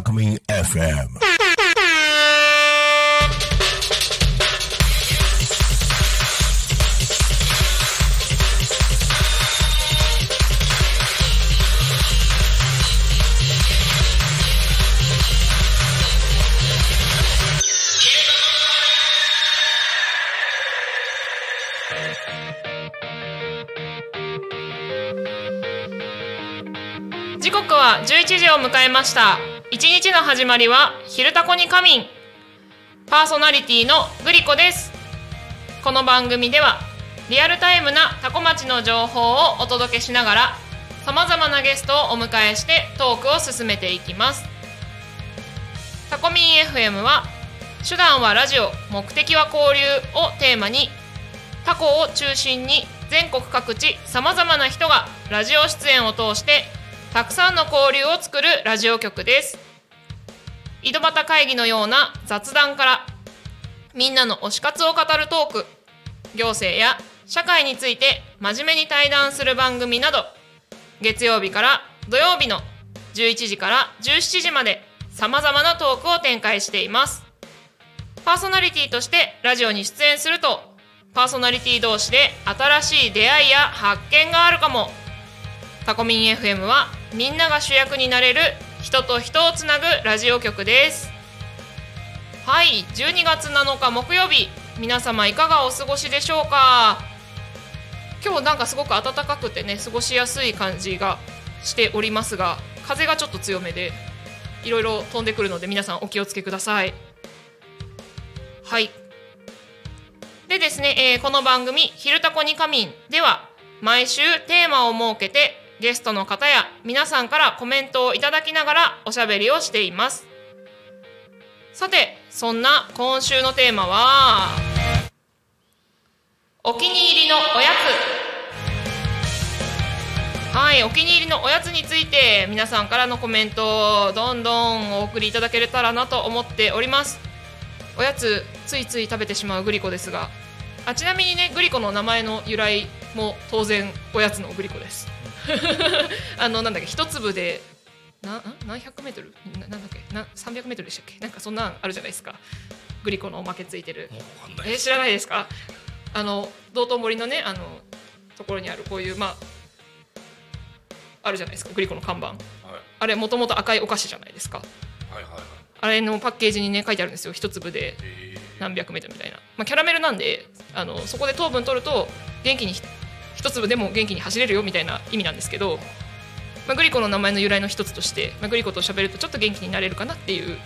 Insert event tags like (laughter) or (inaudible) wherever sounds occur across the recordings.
タコミン FM 時刻は11時を迎えました。一日の始まりは「昼タコに仮眠」パーソナリティのグリコです。この番組ではリアルタイムなタコ町の情報をお届けしながらさまざまなゲストをお迎えしてトークを進めていきます。タコミン FM は手段はラジオ目的は交流をテーマにタコを中心に全国各地さまざまな人がラジオ出演を通してたくさんの交流を作るラジオ局です。井戸端会議のような雑談からみんなの推し活を語るトーク行政や社会について真面目に対談する番組など月曜日から土曜日の11時から17時までさまざまなトークを展開しています。パーソナリティとしてラジオに出演するとパーソナリティ同士で新しい出会いや発見があるかも。タコミン FM はみんなが主役になれる人と人をつなぐラジオ局です。はい12月7日木曜日皆様いかがお過ごしでしょうか？今日なんかすごく暖かくてね過ごしやすい感じがしておりますが風がちょっと強めでいろいろ飛んでくるので皆さんお気をつけください。はい。でですね、えーこの番組「昼タコに仮眠」では毎週テーマを設けてゲストの方や皆さんからコメントをいただきながらおしゃべりをしています。さてそんな今週のテーマはお気に入りのおやつ。はいお気に入りのおやつについて皆さんからのコメントをどんどんお送りいただけたらなと思っております。おやつついつい食べてしまうグリコですが。あちなみにねグリコの名前の由来も当然おやつのグリコです。あのなんだっけ一粒でな何百メートル？ななんだっけ？な300メートルでしたっけ？なんかそんなんあるじゃないですか。グリコのおまけついてる。え知らないですか？あの道頓堀のねあのところにあるこういうまああるじゃないですか。グリコの看板。あれもともと赤いお菓子じゃないですか。はいはいはい。あれのパッケージにね書いてあるんですよ。一粒で何百メートルみたいな、まあ、キャラメルなんであのそこで糖分取ると元気にひ一粒でも元気に走れるよみたいな意味なんですけど、まあ、グリコの名前の由来の一つとして、まあ、グリコと喋るとちょっと元気になれるかなっていう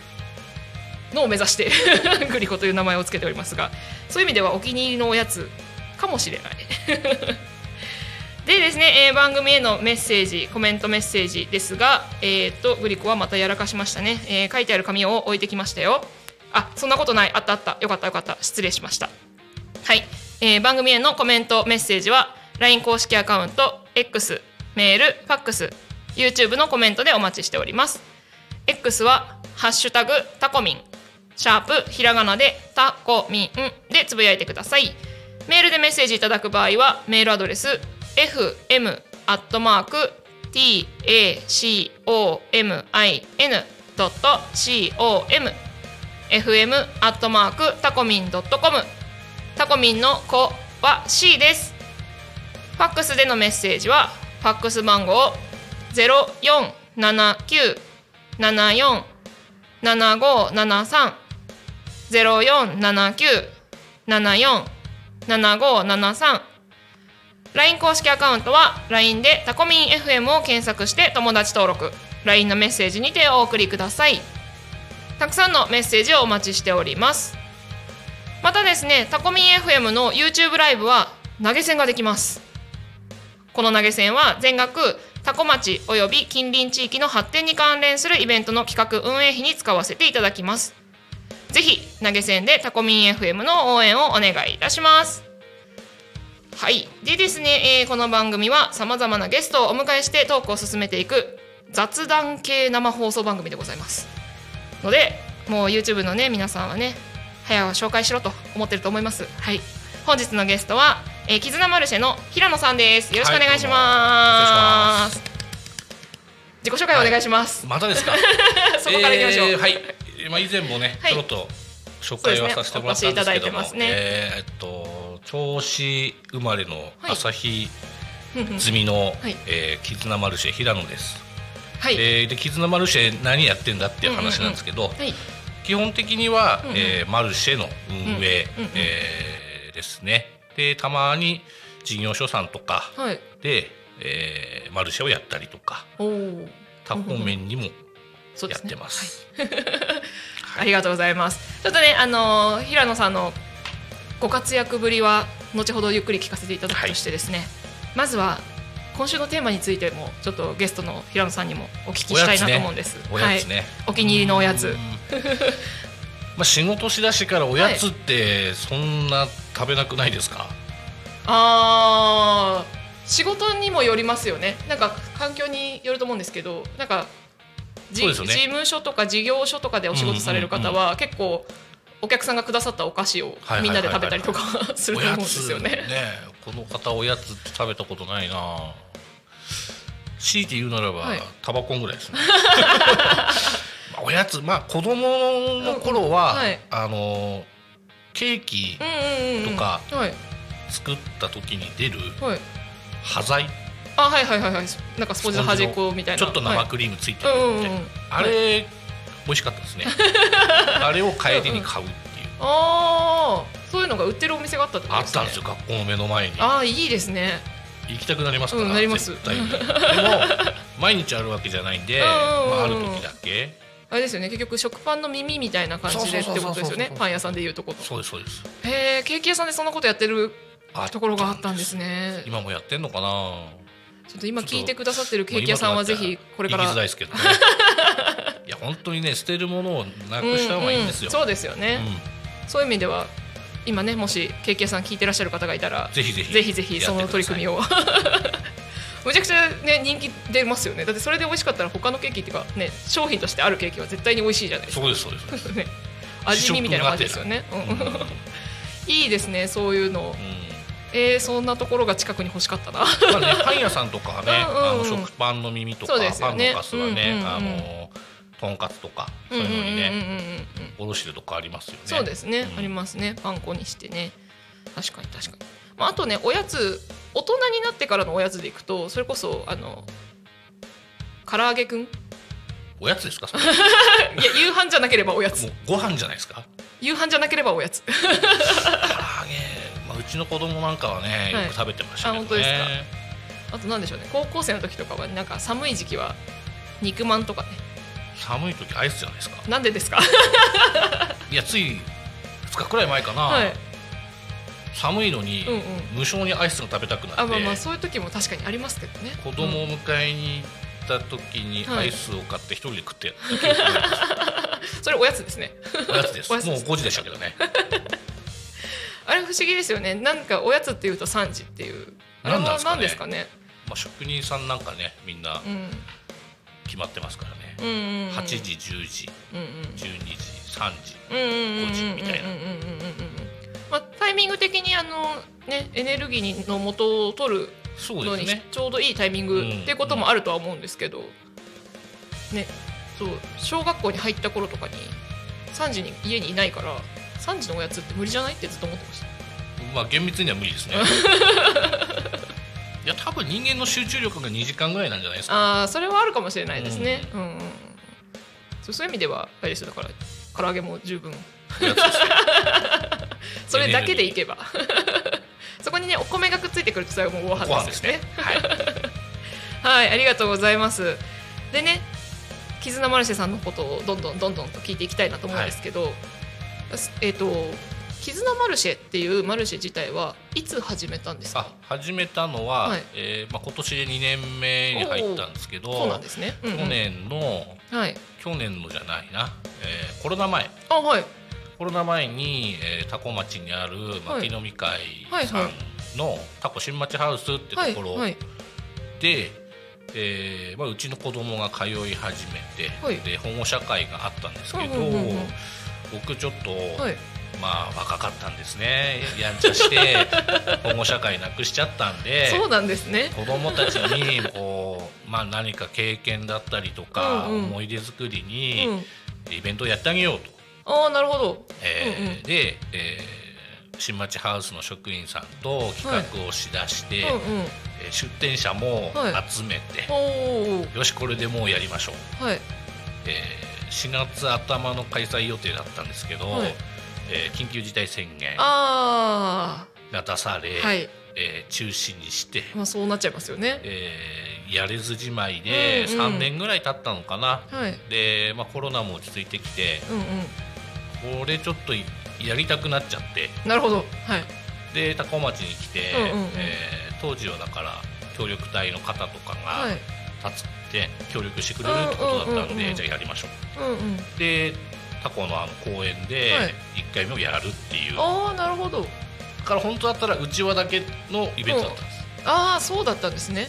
のを目指して (laughs) グリコという名前をつけておりますがそういう意味ではお気に入りのおやつかもしれない。(laughs) でですね、えー番組へのメッセージコメントメッセージですが、えー、とグリコはまたやらかしましたね、えー書いてある紙を置いてきましたよ。あそんなことない。あったあった。よかったよかった。失礼しました。はい、えー番組へのコメントメッセージは LINE 公式アカウント X メールファックス YouTube のコメントでお待ちしております。X は「ハッシュタグタコミン」シャープひらがなでタコミンでつぶやいてください。メールでメッセージいただく場合はメールアドレス fm アットマーク tacomin.com fm アットマークタコミン .com タコミンの子は C です。ファックスでのメッセージはファックス番号0479747573 0479747573 LINE 公式アカウントは LINE でタコミン FM を検索して友達登録。LINE のメッセージにてお送りください。たくさんのメッセージをお待ちしております。またですねタコミン FM の YouTube ライブは投げ銭ができます。この投げ銭は全額多古町および近隣地域の発展に関連するイベントの企画運営費に使わせていただきます。ぜひ投げ銭でタコミン FM の応援をお願いいたします。はい。でですね、えーこの番組はさまざまなゲストをお迎えしてトークを進めていく雑談系生放送番組でございます。のでもう YouTube のね皆さんはね早く紹介しろと思ってると思います。はい。本日のゲストは、えー、絆マルシェの平野さんです。よろしくお願いします,、自己紹介お願いします、またですか？(laughs) そこからいきましょう、えーはい。まあ以前もね、はい。ちょろっと紹介はさせてもらったんですけどもねね。えーっと銚子生まれのはい。朝日うんうん。済みの、はい。えー絆マルシェ平野です、はい、えーで絆マルシェ何やってんだっていう話なんですけど、はい。基本的には、うんうん。えーマルシェの運営、うんうんうん。えーですねでたまに事業所さんとかはい。で、えーマルシェをやったりとかおお他方面にもやってます。(laughs) ありがとうございます。ちょっとね、あのー平野さんのご活躍ぶりは後ほどゆっくり聞かせていただくとしてですね、まずは今週のテーマについてもちょっとゲストの平野さんにもお聞きしたいなと思うんです。おやつね、はい、お気に入りのおやつ。(laughs) まあ仕事しだしからおやつってそんな食べなくないですか、あー仕事にもよりますよね。なんか環境によると思うんですけど、なんかね。事務所とか事業所とかでお仕事される方は結構お客さんがくださったお菓子をはいはいはいはい。みんなで食べたりとかすると思うんですよね。この方おやつって食べたことないな。強いて言うならば、はい。タバコンぐらいですね。ま (laughs) あおやつまあ子供の頃は、うんうんはい。あのケーキうんうんうんうん。とかはい。作った時に出るはい。端材。あはいはいはいはい。なんかスポンジの端っこみたいな。ちょっと生はいクリームついてるみたいな、うんうんうん。あれ、美味しかったですね。(laughs) あれを帰りに買うっていう、ああそういうのが売ってるお店があったってことですね。あったんですよ学校の目の前に。ああいいですね。行きたくなりますから、うんなります。絶対に。でも毎日あるわけじゃないんで、うんうんうん。まあ、ある時だけあれですよね。結局食パンの耳みたいな感じでってことですよね。パン屋さんでいうとこそうですそうです。へえケーキ屋さんでそんなことやってるあところがあったんですね。今もやってんのかな？ちょっと今聞いてくださってるケーキ屋さんはぜひこれから行きづらいですけどね。(laughs) いや本当にね捨てるものをなくした方がいいんですよ、うんうん。そうですよね、うん。そういう意味では今ねもしケーキ屋さん聞いてらっしゃる方がいたらぜひぜひぜひぜひその取り組みを。をむちゃくちゃね人気出ますよね。だってそれで美味しかったら他のケーキっていうかね商品としてあるケーキは絶対に美味しいじゃないですか。そうですそうです、ね (laughs) 味見みたいな感じですよね、うんうんうん。(laughs) いいですねそういうの。えー、そんなところが近くに欲しかったな。まあね、パン屋さんとかはね、(laughs) うんうんうん。あの食パンの耳とか、ね。パンのカスはね、うんうんうんあのとんかつとかそういうのにうんうんうんうんね、うん。おろしてるとこありますよね。そうですね、うん。ありますね。パン粉にしてね。確かに確かに、まあ、あとねおやつ大人になってからのおやつでいくとそれこそあの唐揚げくん？いおやつですか？それ (laughs) や夕飯じゃなければおやつご飯じゃないですか？夕飯じゃなければおやつ唐揚げ、まあうちの子供なんかはね、はいよく食べてましたけどね。あ本当ですかあとなんでしょうね高校生の時とかはなんか寒い時期は肉まんとかね寒い時アイスじゃないですか。なんでですか？(laughs) いやつい2日くらい前かな。はい寒いのに、うんうん。無性にアイスが食べたくなって、あまあまあそういう時も確かにありますけどね。子供を迎えに行った時にはい。アイスを買って一人で食ってやった記憶がありますそれおやつです。ね (laughs) おやつです。もう5時でしたけどね。(laughs) あれ不思議ですよね。なんかおやつっていうと3時っていう。なんなん何でかね。ですすかね。まあ職人さんなんかね、みんなうん。決まってますからね。うんうんうん。8時、10時、うんうん。12時、3時。うんうんうんうんうんうん5時みたいなミング的にあのねエネルギーの元を取るのに。ちょうどいいタイミングっていうこともあるとは思うんですけど、ねそう小学校に入った頃とかに3時に家にいないから3時のおやつって無理じゃないってずっと思ってました。まあ厳密には無理ですね。(laughs) いや多分人間の集中力が2時間ぐらいなんじゃないですか。ああそれはあるかもしれないですね、うん。うんうんそうそういう意味ではあれですよだから唐揚げも十分 (laughs) (laughs) それだけでいけば。そこにねお米がくっついてくるとそれはもうごご飯飯でよね。ね。はい。(laughs) はいありがとうございます。でね絆マルシェさんのことをどんどんどんどんと聞いていきたいなと思うんですけど、えっ、と絆マルシェっていうマルシェ自体はいつ始めたんですあか始めたのは、はい。えーまあ、今年で2年目に入ったんですけどそうなんですね、うんうん。去年のはい。去年のじゃないな、えーコロナ前。あはいコロナ前に、えー、タコ町にある牧飲み会さんのタコ新町ハウスってはいところはいで、えーまあ、うちの子供が通い始めて、はい。で保護者会があったんですけど、うんうんうんうん。僕ちょっと、はい。まあ若かったんですね。やんちゃして (laughs) 保護者会なくしちゃったんでそうなんですね。子供たちにこう、まあ、何か経験だったりとか、うんうん。思い出作りうにんイベントをやってあげようと。ああなるほど。えーうんうん。で、えー新町ハウスの職員さんと企画をしだして、うんうん。えー出店者もはい。集めて、おおよしこれでもうやりましょう、はい。えー4月頭の開催予定だったんですけど、はい。えー緊急事態宣言あが出され、あはい。えー中止にして、まあそうなっちゃいますよね。えーやれずじまいでうんうん。3年ぐらい経ったのかな、はい。で、まあ、コロナも落ち着いてきてうんうんこれちょっとやりたくなっちゃって。なるほど。はい。で多古町に来て、うんうんうん。えー当時はだから協力隊の方とかがはい。立つって協力してくれるってことだったんで、うんうんうんうん。じゃあやりましょう。うんうん。でタコのあの公園ではい。1回目をやるっていう、だああなるほど。から本当だったらうちわだけのイベントだったんです、ああそうだったんですね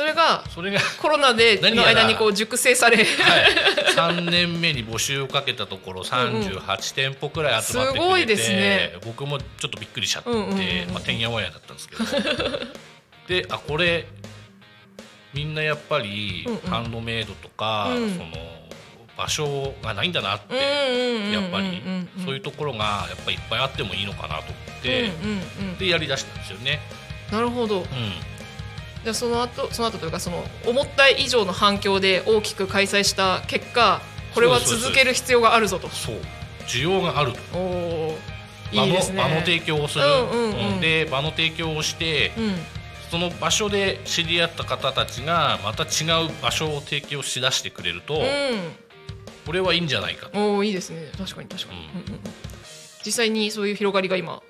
それがそれが、はコロナでの間にこう熟成され。い、3年目に募集をかけたところ38店舗くらい集まってくれて、すごいですね。僕もちょっとびっくりしちゃって、うんうんうん。うんまあ、てんやわんやだったんですけど。であこれみんなやっぱりうんうん。ハンドメイドとか、うん。その場所がないんだなって、ややっぱりそういうところがやっぱりいっぱいあってもいいのかなと思って、うんうんうん。でやりだしたんですよね。なるほど。うんじゃあその後その後というかその思った以上の反響で大きく開催した結果これは続ける必要があるぞと。そう。需要があると。おお場のいいですね。場の提供をする、うんうんうん。うんで場の提供をしてうん。その場所で知り合った方たちがまた違う場所を提供しだしてくれると、これはいいんじゃないかと。うんおおいいですね。確かに確かに、うん。うんうんうん。実際にそういう広がりが今。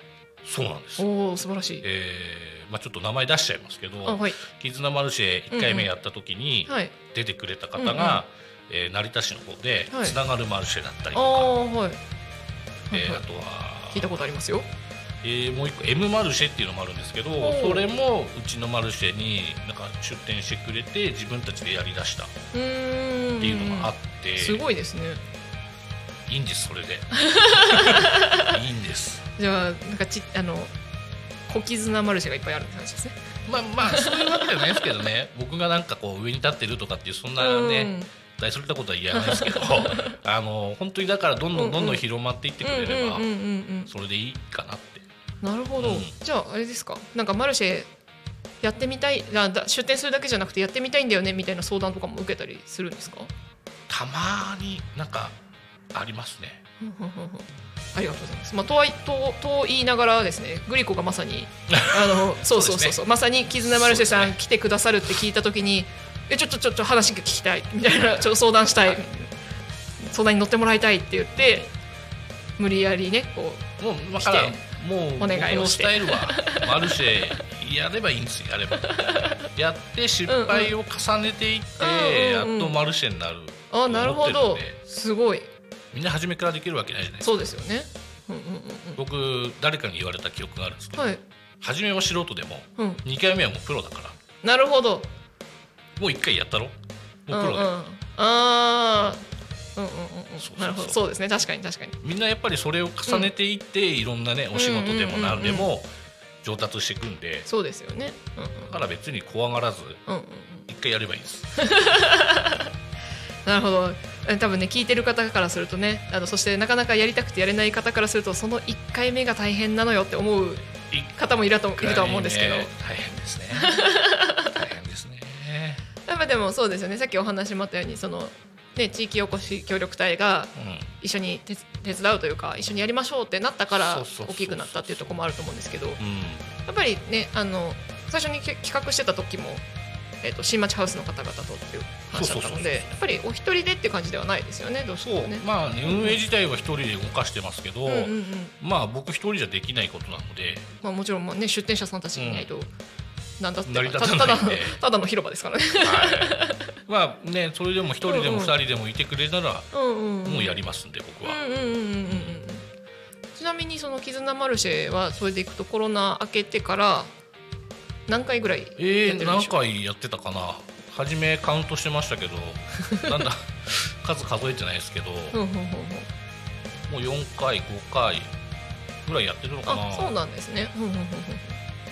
そうなんです、おお素晴らしい。えーまあ、ちょっと名前出しちゃいますけどあはい。絆マルシェ1回目やった時にはい。出てくれた方が、えー成田市の方ではい。つながるマルシェだったりあとか、あはい。えあとは聞いたことありますよ。えーもう一個 M マルシェっていうのもあるんですけどおそれもうちのマルシェになんか出店してくれて自分たちでやりだした。っていうのがあって、すごいですね。いいんですそれで。(laughs) いいんです。じゃあなんかちあの小絆マルシェがいっぱいあるって話ですね。まあまあそういうわけじゃないですけどね。(laughs) 僕がなんかこう上に立ってるとかっていうそんなね大それたことは言わないですけど (laughs) あの本当にだからどんどんどんどん広まっていってくれればそれでいいかなって。なるほど、うん。じゃああれですか？なんかマルシェやってみたい出店するだけじゃなくてやってみたいんだよねみたいな相談とかも受けたりするんですか？たまになんかありますねありがとうございます。まあ、とはいとと言いながらですね、グリコがまさにあの (laughs) そうそうそうそうそうまさに絆マルシェさんで来てくださるって聞いたときに、えちょっとちょっと話聞きたいみたいな (laughs) ちょっと相談したい、相談に乗ってもらいたいって言って無理やりねこうもう来てもうお願いをして。スタイルはマルシェやればいいんですよやれば (laughs) やって失敗を重ねていって、うんうんやっとマルシェになるあなるほど。すごいみんな初めからできるわけないじゃないですか。そうですよね。うんうんうん僕誰かに言われた記憶があるんですけど、うん、はい、初めは素人でもうん、2回目はもうプロだから。なるほど。もう1回やったろ？もうプうんうん、ロだよ、ああ、うんうんうんうん。そうそうそう。なるほど。そうですね。確かに確かに。みんなやっぱりそれを重ねていって、いろんなねお仕事でも何でも上達していくんでそうですよね。うんうんだから別に怖がらずうんうん1回やればいいです。(laughs) なるほど。え多分ね聞いてる方からするとねあのそしてなかなかやりたくてやれない方からするとその1回目が大変なのよって思う方もいるといるとは思うんですけど、ね大変ですね。大変ですね。やっぱでもそうですよね。さっきお話もあったようにその、ね、地域おこし協力隊がうん。一緒に手手伝うというか一緒にやりましょうってなったから大きくなったっていうところもあると思うんですけど。やうん。っぱりねあの最初にけ企画してた時もえっと新町ハウスの方々とっていう話だったのでやっぱりお一人でっていう感じではないですよねどうしてそう。もね。まあね運営自体は一人で動かしてますけど、うんうんうん。まあ僕一人じゃできないことなので。まあ、もちろんまあ、ね、出店者さんたちにいないと、なんだってたただただの広場ですからね。はい、まあねそれでも一人でも二人でもいてくれたらうんうんうん。もうやりますんで僕は、うんうんうんうんうんちなみにその絆マルシェはそれでいくとコロナ明けてから何回ぐらいやってえー、るんでしょう、何回やってたかな？初めカウントしてましたけど (laughs) なんだ (laughs) 数数えてないですけどもうんうんうんうん。う4回5回ぐらいやってるのかな？あそうなんですね。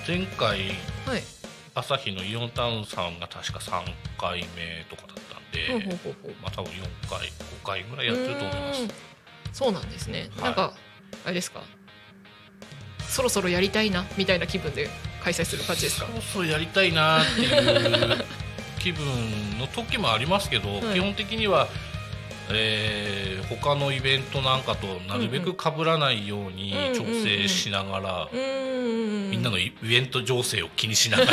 前回はい。朝日のイオンタウンさんが確か3回目とかだったんで、ほうほうほうほうまあ多分4回5回ぐらいやってると思います。そうなんですね。はい。なんかあれですか？そろそろやりたいなみたいな気分で開催する感じですか？そ。ろそろやりたいなっていう気分の時もありますけど、はい。基本的には、えー他のイベントなんかとなるべく被らないように調整しながら。みんなのイベント情勢を気にしながら。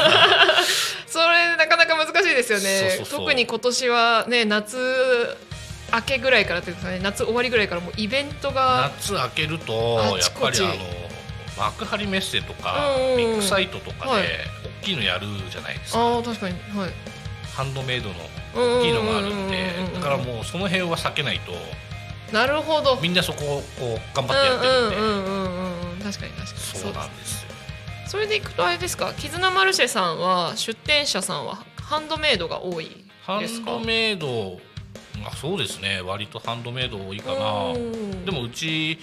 (laughs) それなかなか難しいですよね。特に今年はね夏明けぐらいからというかね夏終わりぐらいからもうイベントが夏明けるとあやっぱりあの幕張メッセとかビッグサイトとかはい。で大きいのやるじゃないですか、ああ確かに。はい。ハンドメイドの大大きいのがあるんでだからもうその辺は避けないとなるほど。みんなそこをこう頑張ってやってるんで、うんうんうんうんうん。確かに確かに。そうなんですよ。それでいくとあれですか？絆マルシェさんは出店者さんはハンドメイドが多いハですか？ンドメイドあそうですね。割とハンドメイド多いかな。うん。でもうち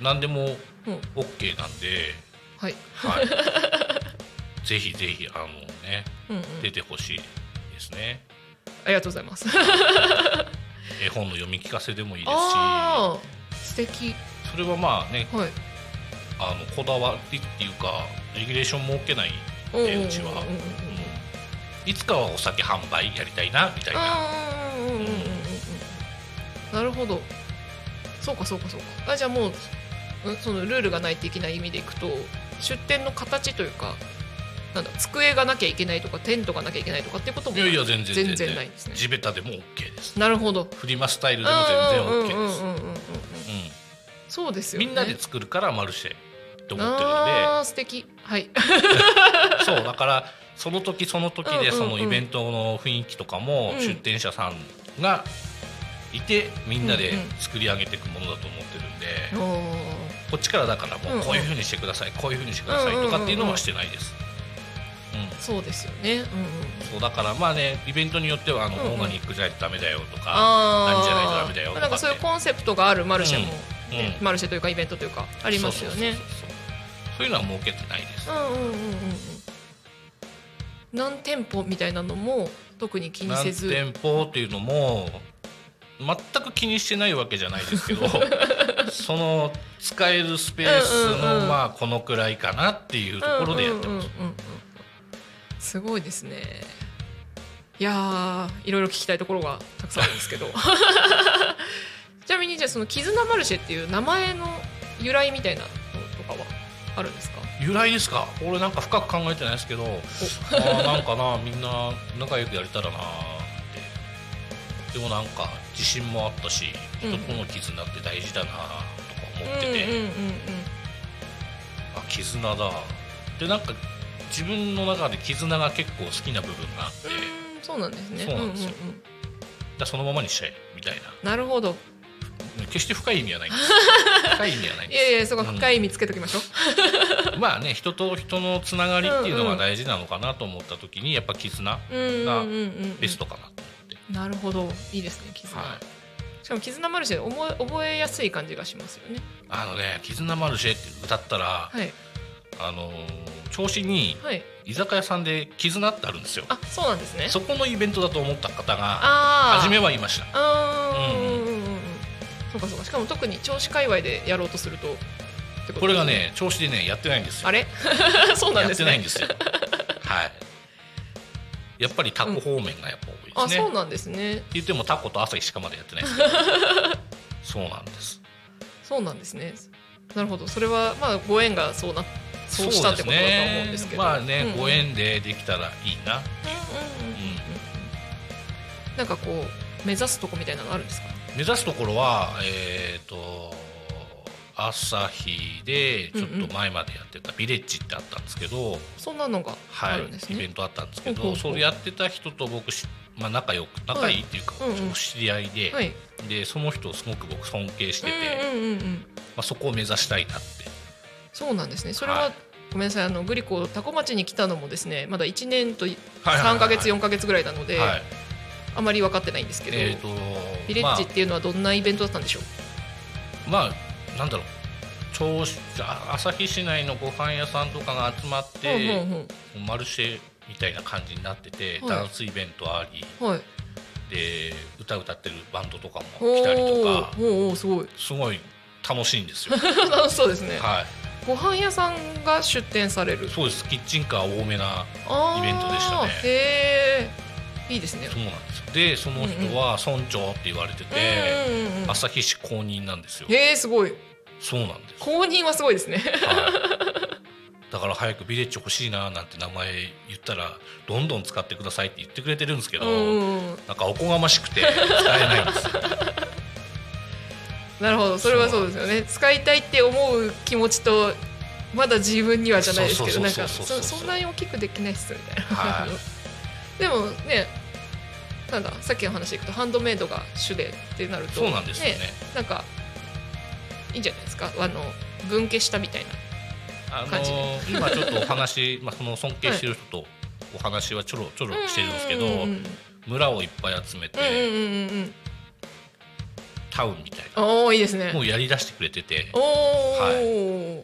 何でもうん。OK なんで、はい、はい、(laughs) ぜひぜひあのねうんうん、出てほしいですね。ありがとうございます。(laughs) 絵本の読み聞かせでもいいですし。素敵。それはまあねはい。あのこだわりっていうかレギュレーション設けないでうちは、いつかはお酒販売やりたいなみたいな。なるほど。そうかそうかそうか。あじゃあもううんそのルールがない的な意味でいくと出店の形というかなんだ机がなきゃいけないとかテントがなきゃいけないとかっていうこともいやいや全然全然。ないんですね。地べたでも OK です。なるほど。フリマスタイルでも全然 OK です、うんうんうんうんうんうんうんそうですよね。みんなで作るからマルシェって思ってるんあー素敵。はい。で (laughs) そうだからその時その時でうんうんうん。そのイベントの雰囲気とかもうん。出店者さんがいてみんなでうんうん作り上げていくものだと思ってるんで。おーこっちからだからもうこういうふうにしてくださいこういうふうにしてくださいとかっていうのはしてないです。うん。そうですよね。うんうん。そうだからまあねイベントによってはあの、うんうん。オーガニックじゃダメだよとかあ何じゃないとダメだよとかなんかそういうコンセプトがあるマルシェも、うん。ねマルシェというかイベントというかありますよね。そういうのは設けてないです、うんうんうんうんうん。何店舗みたいなのも特に気にせ何ず店舗っていうのも全く気にしてないわけじゃないですけど (laughs) その使えるスペースのまあこのくらいかなっていうところでやってます、すごいですね。いやーいろいろ聞きたいところがたくさんあるんですけど。(laughs) ちなみにじゃあその絆マルシェっていう名前の由来みたいなのとかはあるんですか？由来ですか？俺なんか深く考えてないですけど (laughs) あーなんかなみんな仲良くやれたらなーって。でもなんか自信もあったしうん。人との絆って大事だなとか思ってて、うんうんうんうん。あ絆だ。でなんか自分の中で絆が結構好きな部分があって、うんそうなんですね。そうなんですよ。うんうんうん。じゃあそのままにしちゃえみたいな。なるほど。決して深い意味はない。んです深い意味はない。んいでやいやそこ深い意味つけときましょう、す (laughs) まあね人と人のつながりっていうのが大事なのかなと思った時にやっぱ絆うんうんうんうんベストかな。と思って、なるほど。いいですね絆、はい。しかも絆マルシェ覚え覚えやすい感じがしますよね。あのね「絆マルシェ」って歌ったら、はい。あのー調子にはい。居酒屋さんで「絆」ってあるんですよ。あそうなんですね。そこのイベントだと思った方がああ初めは言いました。あーうんうんうんうんうん。そうかそうか。しかも特に銚子界隈でやろうとするとってとこれがね調子でねやってないんですよ。あれ？(laughs) そうなんやってですねないんですよ。はい。やっぱりタコ方面がやっぱ多いあそうなんですね。って言ってもタコと朝日しかまだやってないです。け (laughs) どそうなんです。そうなんですね。なるほど。それはまあご縁がそうなっそうしたってことだと思うんですけど。まあね、うんうん。ご縁でできたらいいな、うんうんうん。うんなんかこう目指すとこみたいなのあるんですか？目指すところはえっ、と朝日でちょっと前までやってたビレッジってあったんですけど、そんなのがあはいるんですね、イベントあったんですけどほうほうほう。それやってた人と僕し、まあ、仲良く仲いいっていうか、うんうん。ちょっと知り合いで,、はい。でその人をすごく僕尊敬してて、まあ、そこを目指したいなって。そうなんですね。それは、はい。ごめんなさい。あのグリコタコ町に来たのもですねまだ1年とはいはいはい。3か月4か月ぐらいなので、はい。あまり分かってないんですけど、えー、とビレッジっていうのはどんなイベントだったんでしょう、まあ、まあなんだろう。銚子あ旭市内のご飯屋さんとかが集まって、マルシェみたいな感じになってて、はい。ダンスイベントありうんはい。で歌歌ってるバンドとかもお来たりとか。ーおーおーすごい。すごい楽しいんですよ。楽 (laughs) しそうですね、はい、ご飯屋さんが出店される。そうです。キッチンカー多めなイベントでしたね。へえいいですね。そうなんですよ。でその人は村長って言われてて、うんうんうん旭市公認なんですよ。へえすごい。そうなんです、公認はすごいですね。はい、だから早くビレッジ欲しいななんて名前言ったらどんどん使ってくださいって言ってくれてるんですけど、うんなんかおこがましくて使えないんですよ。(laughs) なるほど。それはそうですよね。使いたいって思う気持ちとまだ自分にはじゃないですけどなんかそんなに大きくできないっすみたい。な、はい。(laughs) でもねなんださっきの話でいくとハンドメイドが主でってなるとそうなんですよねなんかいいんじゃないですか。あの分家したみたいなあのー今ちょっとお話、(laughs) まあ、その尊敬してる人とお話はちょろちょろしてるんですけど、村をいっぱい集めて、タウンみたいな。おおいいですね。もうやりだしてくれてて。おお、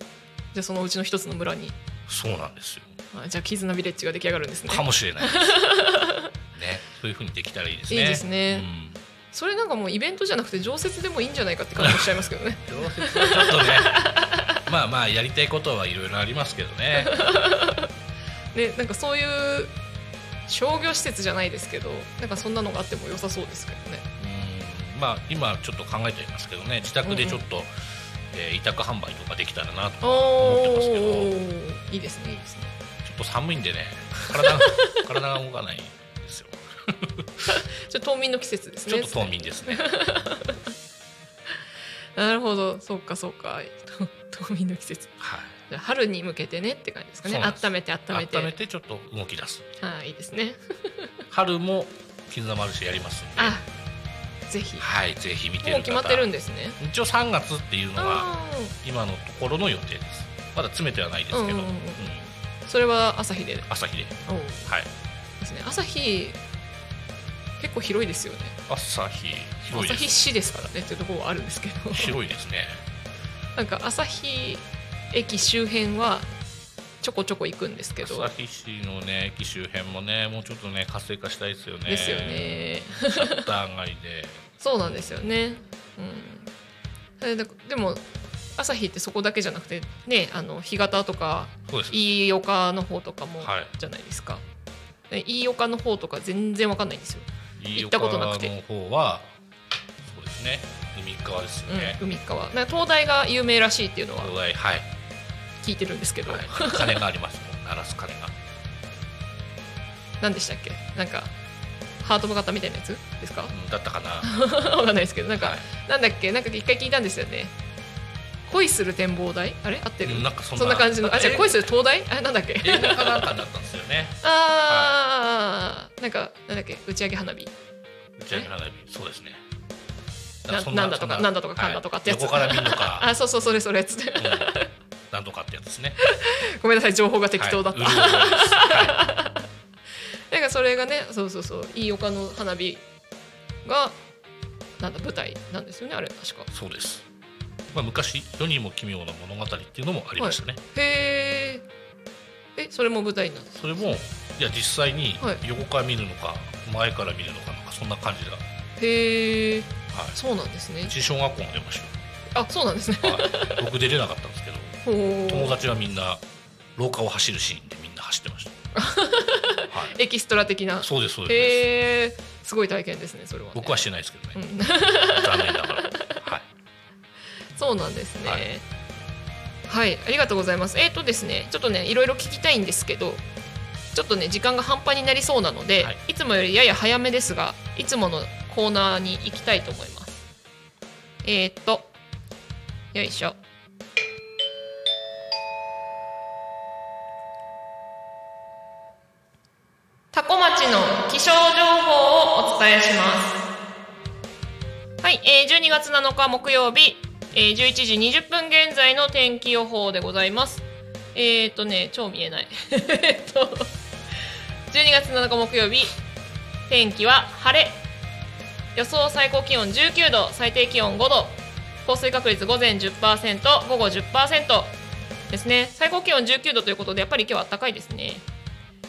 じゃあそのうちの一つの村に。そうなんですよ。あじゃあ絆ビレッジが出来上がるんですね。かもしれないです。(laughs) ね。そういうふうにできたらいいですね。いいですね。うん。それなんかもうイベントじゃなくて常設でもいいんじゃないかって感じもしちゃいますけどね。(laughs) 常設はちょっとねまあまあやりたいことはいろいろありますけどね。(laughs) ねなんかそういう商業施設じゃないですけどなんかそんなのがあっても良さそうですけどね。うん。まあ今ちょっと考えていますけどね。自宅でちょっと、えー委託販売とかできたらなとか思ってますけど。いいですねいいですね。ちょっと寒いんでね。体が (laughs) 体が動かないんですよ。ちょっと冬眠の季節ですね。ちょっと冬眠ですね。(laughs) なるほど。そうかそうか。と冬眠の季節はい春に向けてねって感じですかね。温めて温めて。温めてちょっと動き出す。ああいいですね。(laughs) 春も絆マルシェやりますんで。あぜひ。はいぜひ見てる方。もう決まってるんですね。一応3月っていうのはあ今のところの予定です。まだ詰めてはないですけど、うんうんうん。うん。あそれは朝日で。朝日で。はい。ですね。朝日結構広いですよね。朝日広い朝日です市ですからねっていうところはあるんですけど。広いですねなんか朝日駅周辺はちょこちょこ行くんですけど。朝日市のね駅周辺もねもうちょっとね活性化したいですよね。ですよね。シャッター街で。そうなんですよね。うん。えだでも朝日ってそこだけじゃなくてねあの干潟とか飯岡の方とかもはい。じゃないですか、で飯岡の方とか全然わかんないんですよ、行ったことなくて。飯岡の方はそうですね海側ですよね、うん、海側なんか東大が有名らしいっていうのは東大はい、聞いてるんですけど、はい、金がありますもん。鳴らす金が。何でしたっけ？なんかハート型みたいなやつですか？うんだったかな。(laughs) わかんないですけど。なんか、はい。なんだっけ？なんか一回聞いたんですよね。恋する展望台？あれ？合ってる、うんなんかそんな感じの。あじゃ恋する灯台？あれなんだっけ？映画かなんかだったんですよね。(laughs) あー、なんかなんだっけ？打ち上げ花火。打ち上げ花火。そうですねなんだとかそなんだとかかんだとかってやつ。はい横から見るのか、(laughs) あそうそうそれそれやつうん、なんとかってやつですね。(laughs) ごめんなさい情報が適当だった、はい、なんかそれがねそうそうそう飯岡の花火がなんだ舞台なんですよねあれ確か。い、そうです、まあ、昔世にも奇妙な物語っていうのもありましたね、へええそれも舞台なんですそれもいや実際にはい。横から見るのか前から見るのかなんかそんな感じだ、はへえい、そうなんですね。うち小学校も出ましたよ。あそうなんですね。はい、僕出れなかったんですけど友達はみんな廊下を走るシーンでみんな走ってました、はい、エキストラ的な。そうですそうです、へえすごい体験ですねそれは、ね、僕はしてないですけどね、うん。残念ながら、はい、そうなんですね、はい。はいありがとうございます。えっ、ー、とですねちょっとねいろいろ聞きたいんですけどちょっとね時間が半端になりそうなので、はい、いつもよりやや早めですがいつものコーナーに行きたいと思います。えっ、ー、とよいしょ。多古町の気象情報をお伝えします。はい、えー、12月7日木曜日、えー、11時20分現在の天気予報でございます。えっ、ー、とね超見えない。(laughs) えっと12月7日木曜日天気は晴れ。予想最高気温19度最低気温5度。降水確率午前10%午後10%ですね。最高気温19度ということでやっぱり今日は暖かいですね。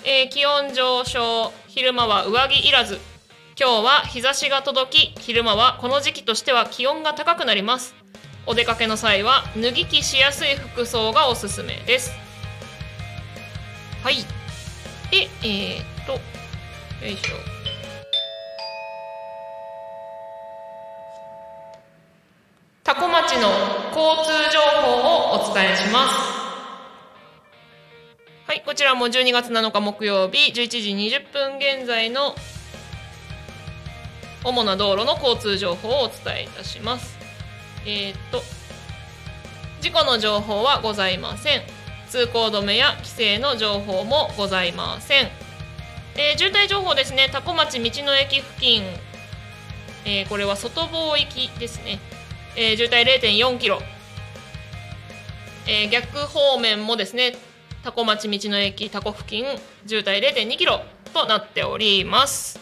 えー、気温上昇昼間は上着いらず。今日は日差しが届き昼間はこの時期としては気温が高くなります。お出かけの際は脱ぎ着しやすい服装がおすすめです。はい。でえー、っとよいしょ。の交通情報をお伝えしますはい、こちらも12月7日木曜日11時20分現在の主な道路の交通情報をお伝えいたします。えっ、と、事故の情報はございません。通行止めや規制の情報もございません。えー、渋滞情報ですね、多古町道の駅付近、えー、これは外房行きですね。えー、渋滞0.4キロ、えー、逆方面もですね多古町道の駅多古付近渋滞0.2キロとなっております。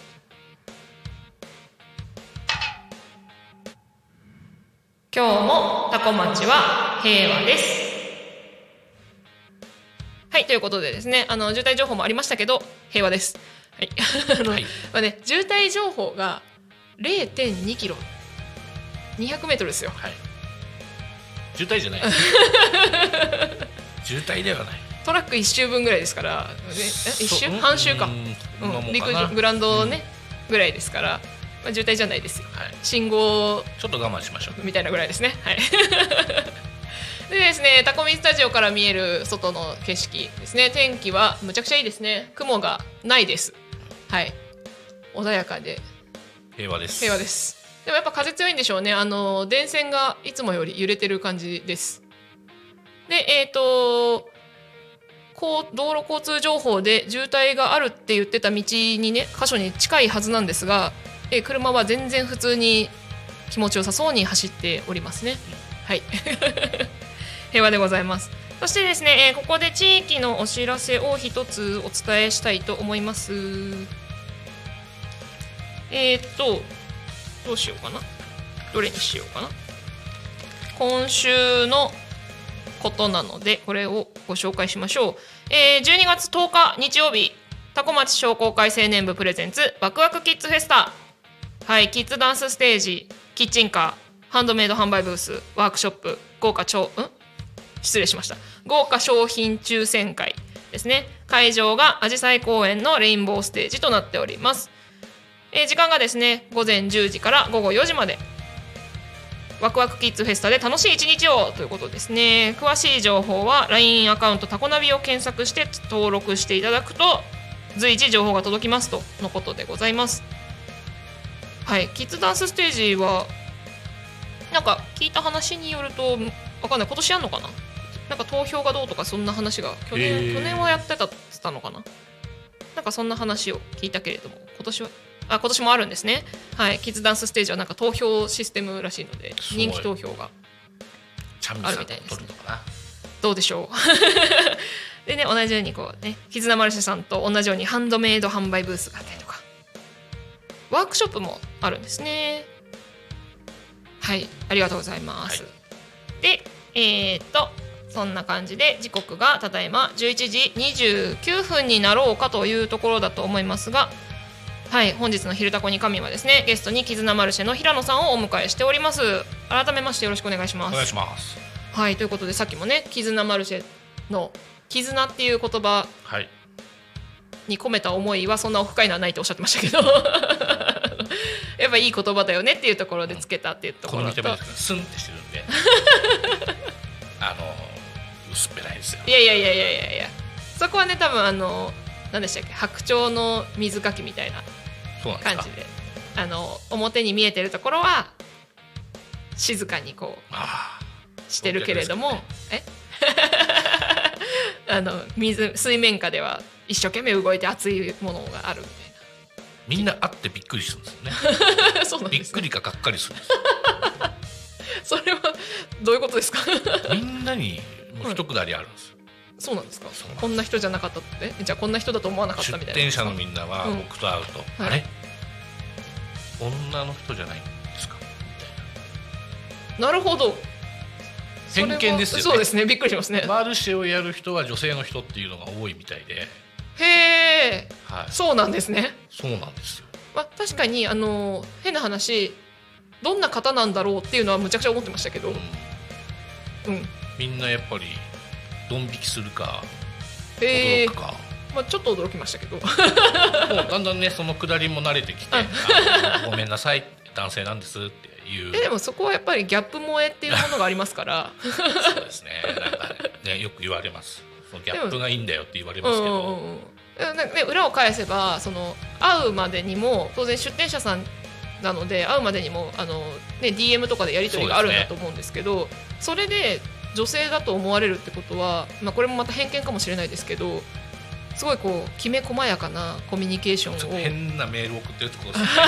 今日もタコ町は平和です。はい、ということでですね、あの渋滞情報もありましたけど、平和です。はい、(laughs) あの、はい、まあね、渋滞情報が0.2キロ 200m ですよ。はい。渋滞じゃない。渋滞ではない。トラック1周分ぐらいですからえ1周？半周か,、うん陸上グランドね、ぐらいですから、まあ、渋滞じゃないですよ、はい、信号ちょっと我慢しましょう。みたいなぐらいですね。はい。(laughs) でですねタコミスタジオから見える外の景色ですね。天気はむちゃくちゃいいですね。雲がないです。はい。穏やかで。平和です。平和です。でもやっぱ風強いんでしょうねあの電線がいつもより揺れてる感じですでえっ、ー、とこう道路交通情報で渋滞があるって言ってた道にね箇所に近いはずなんですが、え車は全然普通に気持ちよさそうに走っておりますね。はい (laughs) 平和でございます。そしてですね、えここで地域のお知らせを一つお伝えしたいと思います。え、っと、どうしようかな？どれにしようかな？今週のことなのでこれをご紹介しましょう、えー、12月10日日曜日多古町商工会青年部プレゼンツワクワクキッズフェスタ。はいキッズダンスステージキッチンカーハンドメイド販売ブースワークショップ豪華超ん？失礼しました。豪華商品抽選会ですね。会場があじさい公園のレインボーステージとなっております、えー、時間がですね午前10時から午後4時まで。ワクワクキッズフェスタで楽しい一日をということですね。詳しい情報は LINE アカウントタコナビを検索して登録していただくと随時情報が届きますとのことでございます。はい。キッズダンスステージはなんか聞いた話によるとわかんない。今年やんのかな？なんか投票がどうとかそんな話が去年去年はやってたっつったのかな？なんかそんな話を聞いたけれども今年はあ今年もあるんですね。はい。キッズダンスステージはなんか投票システムらしいので人気投票があるみたいです、ね、どうでしょう。(laughs) でね同じようにこうね絆マルシェさんと同じようにハンドメイド販売ブースがあったりとか。ワークショップもあるんですね。はい。ありがとうございます、はい、でえー、っとそんな感じで時刻がただいま11時29分になろうかというところだと思いますがはい本日の「昼タコに神」はですねゲストに絆マルシェの平野さんをお迎えしております。改めましてよろしくお願いします。お願いします。はいということでさっきもね絆マルシェの絆っていう言葉に込めた思いはそんな深いのはないとおっしゃってましたけど。(laughs) やっぱいい言葉だよねっていうところでつけたっていうところと、うん、スンってしてるんで。(laughs) あの薄っぺらいですよ。いやいやいやいやいやいや。そこはね多分あの何でしたっけ白鳥の水かきみたいな感じであの表に見えてるところは静かにこあうしてるけれども、そうえ？(laughs) あの水水面下では一生懸命動いて熱いものがあるみーみんな会ってびっくりするんですよね。たいなそうなんびです、っくりかがっかりするんです (laughs) それはどういうことですか？(laughs) みんなにもう一くだりあるんですよそうなんですか？こんな人じゃなかったって？じゃあこんな人だと思わなかった出みたいな。店者のみんなはうん。僕と会うと、はい。あれ？女の人じゃないんですか？みなるほど。偏見ですよね。そうですね。びっくりしますね。マルシェをやる人は女性の人っていうのが多いみたいで、へえはい、そうなんですね。そうなんですよ。まあ、確かにあの変な話どんな方なんだろうっていうのはむちゃくちゃ思ってましたけど、ううんん、みんなやっぱりドン引きするか驚くか、まあ、ちょっと驚きましたけど。もうだんだんねそのくだりも慣れてきて「(laughs) あのごめんなさい男性なんです」っていう。えでもそこはやっぱりギャップ萌えっていうものがありますから。そうですね。なんかねよく言われます。そのギャップがいいんだよって言われますけど、うんね、裏を返せばその会うまでにも当然出店者さんなので会うまでにもあの、ね、DM とかでやり取りがあるんだと思うんですけどそれで女性だと思われるってことは、まあ、これもまた偏見かもしれないですけどすごいこうきめ細やかなコミュニケーショちょっとンを変なメール送ってるってことですね。(laughs)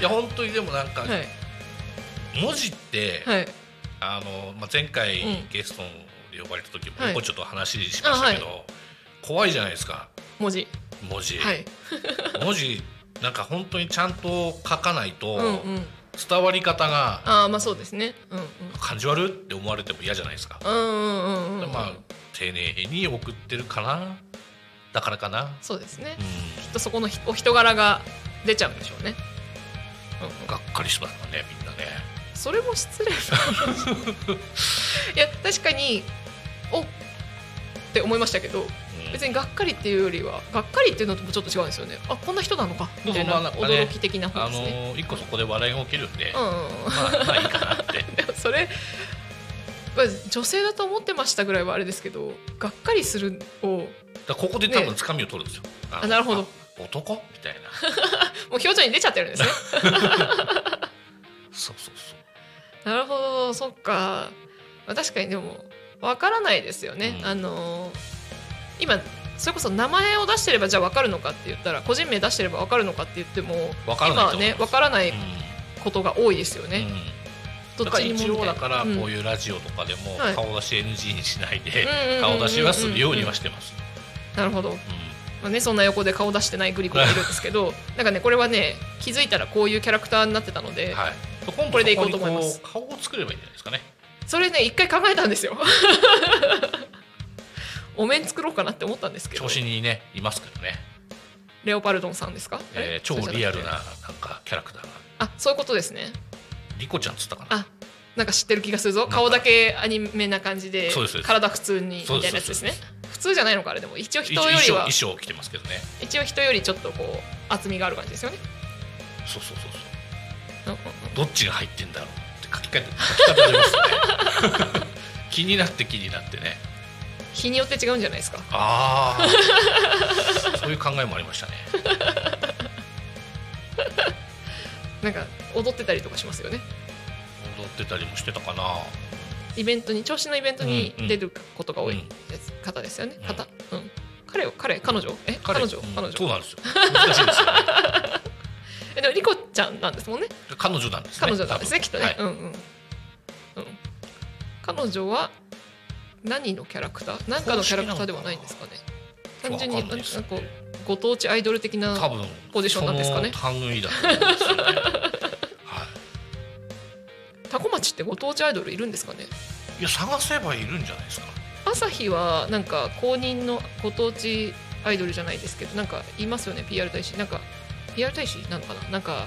いや本当にでもなんか、はい。文字って、はい。あの、まあ、前回うん。ゲストで呼ばれた時もはい。ちょっと話しましたけど、あ怖いじゃないですか。文字。文字、はい。文字なんか本当にちゃんと書かないとうんうん伝わり方がああまあそうですね。うんうん。感じ悪って思われても嫌じゃないですか、うんうんうんうんまあ丁寧に送ってるかな。だからかな。そうですね。うん。きっとそこのひお人柄が出ちゃうんでしょうね、うんうん。がっかりしますねみんなね。それも失礼 (laughs) いや確かにおって思いましたけどうん別にがっかりっていうよりはがっかりっていうのともちょっと違うんですよね。あこんな人なのかみたいな驚き的な方あですね、の一個そこで笑いが起きるんで、うん。まあまあいいかなって。(laughs) それ、まあ、女性だと思ってましたぐらいはあれですけどがっかりするをもだここで多分つかみを取るんですよ、のあなるほど。あ男？みたいな。(laughs) う表情に出ちゃってるんですね。(laughs) そうそうそう。なるほどそっか、まあ、確かにでもわからないですよね、うん。あのー今それこそ名前を出してればじゃあ分かるのかって言ったら個人名出してれば分かるのかって言っても分からない今はね分からないうんことが多いですよね、うん。どっちにも一応だからうん。こういうラジオとかでもはい。顔出し NG にしないで顔出しはするようにはしてます。なるほど、うん。まあね、そんな横で顔出してないグリコがいるんですけど (laughs) なんかねこれはね気づいたらこういうキャラクターになってたので、はい。これでいこうと思います。顔を作ればいいんじゃないですかね。それね一回考えたんですよお面作ろうかなって思ったんですけど。調子にねいますけどね。レオパルドンさんですか、えー超リアルななんかキャラクターが。あそういうことですね。リコちゃんっつったかな？あなんか知ってる気がするぞ。顔だけアニメな感じで体普通にみたいなやつですね。普通じゃないのかあれでも一応人よりは衣装着てますけどね。一応人よりちょっとこう厚みがある感じですよね、そうそうそうそう。うんうんうん。どっちが入ってんだろうって書き換えて書き方ありますね。(laughs) 気になって気になってね。日によって違うんじゃないですか。ああ。(laughs) そういう考えもありましたね。(laughs) なんか踊ってたりとかしますよね。踊ってたりもしてたかな。イベントに調子のイベントに出ることが多い方ですよね、うん。方。うん。彼を彼彼女？え？彼。女、うん。彼女？そうなんですよ。難しいですよね。え (laughs) でもリコちゃんなんですもんね。彼女なんですね。彼女なんですねきっとね、はい。うんうんうん。彼女は何のキャラクター？何かのキャラクターではないんですかね。単純になんんかこうご当地アイドル的なポジションなんですかね。ね。はい。タコ町ってご当地アイドルいるんですかね？いや探せばいるんじゃないですか。朝日はなんか公認のご当地アイドルじゃないですけどなんかいますよね？PR 大使。なんか PR 大使なのかな？なんか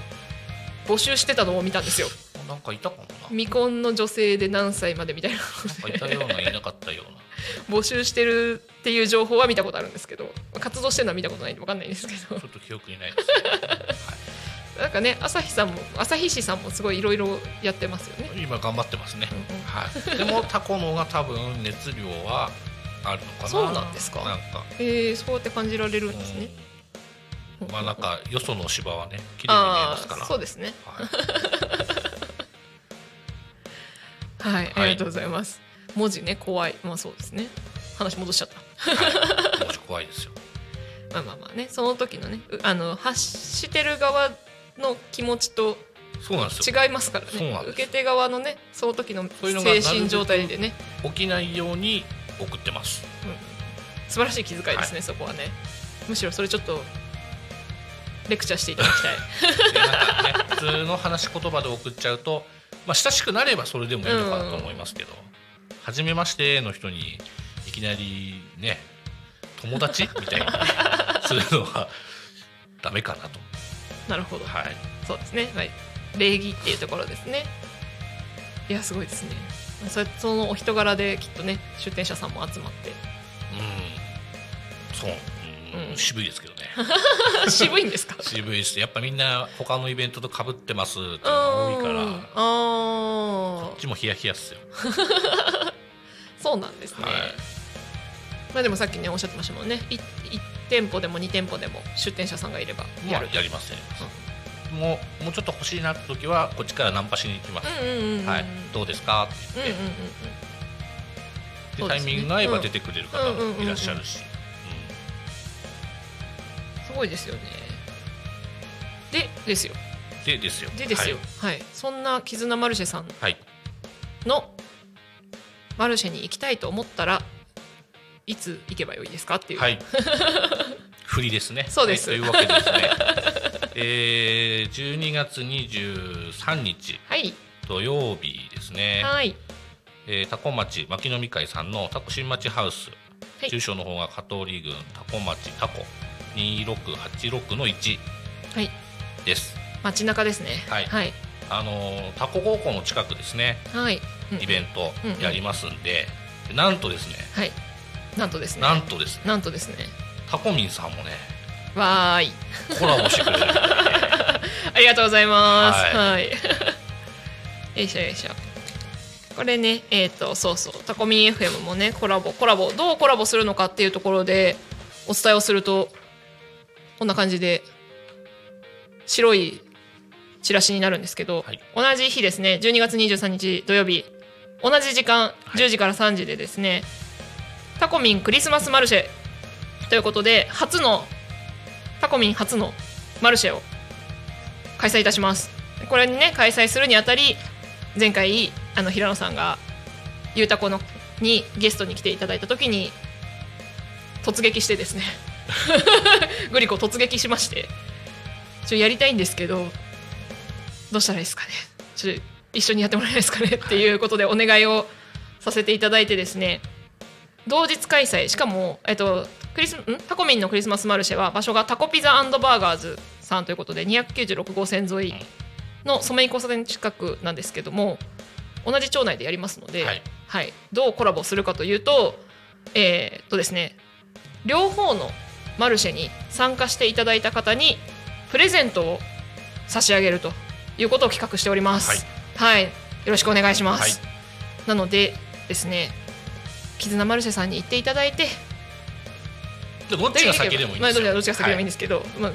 募集してたのを見たんですよなんかいたかもな。未婚の女性で何歳までみたいな。なんかいたようないなかったような。募集してるっていう情報は見たことあるんですけど活動してるのは見たことないんで分かんないんですけど。ちょっと記憶にないです、ね。はい。なんかね朝日さんも朝日市さんもすごいいろいろやってますよね。今頑張ってますね、うんうん。はい、でもタコのが多分熱量はあるのかな。そうなんですか？なんか、えー、そうやって感じられるんですね、うん。まあなんかよその芝はね綺麗に見えあますから。あそうですね。はいはい、ありがとうございます。文字ね怖い。まあそうですね。話戻しちゃった。はい、もし怖いですよ。(laughs) まあまあまあねその時のねうあの発してる側の気持ちとそうなんですよ。違いますからね。受け手側のねその時の精神状態でね。起きないように送ってます。素晴らしい気遣いですね、そこはね。むしろそれちょっとレクチャーしていただきたい。(laughs) ね普通の話し言葉で送っちゃうと、まあ、親しくなればそれでもいいのかなと思いますけど「はじめまして」の人にいきなりね友達みたいにするのはダメかなと。なるほど、はい。そうですね、はい、礼儀っていうところですね。いやすごいですね。それそのお人柄できっとね出店者さんも集まって。うん。そう、うんうん渋いですけどね。(laughs) 渋いんですか？渋いです。やっぱみんな他のイベントと被ってますっていうのが多いから。こっちもヒヤヒヤっすよ、あ (laughs) そうなんですね、はい。まあでもさっきねおっしゃってましたもんね。い1店舗でも2店舗でも出店者さんがいればまあやる、やりますね、もうもうちょっと欲しいなって時はこっちからナンパしに行きます、うんうんうんうんはい、どうですか？って言って、うんうんうんうんでタイミングが合えば出てくれる方もいらっしゃるし、すごいですよね。でですよ。うんでですよ。でですよ。はい、そんな絆マルシェさんはい、はい。のマルシェに行きたいと思ったらいつ行けばよいですかっていう、はい。(laughs) 振りですね。そうです。はいというわけでですね。(laughs) えー、12月23日。はい。土曜日ですね。はい。えー、タコ町牧野み会さんのタコ新町ハウス、はい。住所の方が香取郡タコ町タコ2686の1はい。です。街中ですね。はい。はい、あのータコ高校の近くですね。はい。うんイベントうんうん。やりますんで、なんとですね、はい。なんとですね。なんとですね、なんとですね。タコミンさんもねわーい。コラボしてくれる。(laughs) ありがとうございます。はい。はい、(laughs) よいしょよいしょ。これねえっ、とそうそう。タコミン FM もねコラボコラボどうコラボするのかっていうところでお伝えをするとこんな感じで白いチラシになるんですけど、はい。同じ日ですね12月23日土曜日同じ時間い。10時から3時でですね、タコミンクリスマスマルシェということで初のタコミン初のマルシェを開催いたします。これにね開催するにあたり前回あの平野さんがゆうたこのにゲストに来ていただいた時に突撃してですね (laughs) グリコ突撃しまして。ちょやりたいんですけどどうしたらいいですかね。ちょ一緒にやってもらえないですかね。っていうことでお願いをさせていただいてですね。同日開催。しかも、えっと、クリスん？タコミンのクリスマスマルシェは場所がタコピザバーガーズさんということで296号線沿いのソメイ交差点近くなんですけども同じ町内でやりますので、はい。はい、どうコラボするかというと,、えーっとですね、両方のマルシェに参加していただいた方にプレゼントを差し上げるということを企画しております。はい、よろしくお願いします。はい。なのでですね絆マルシェさんに行っていただいて。でどっちが先でもいいですよ。どっちが先でもいいんですけど、まあ、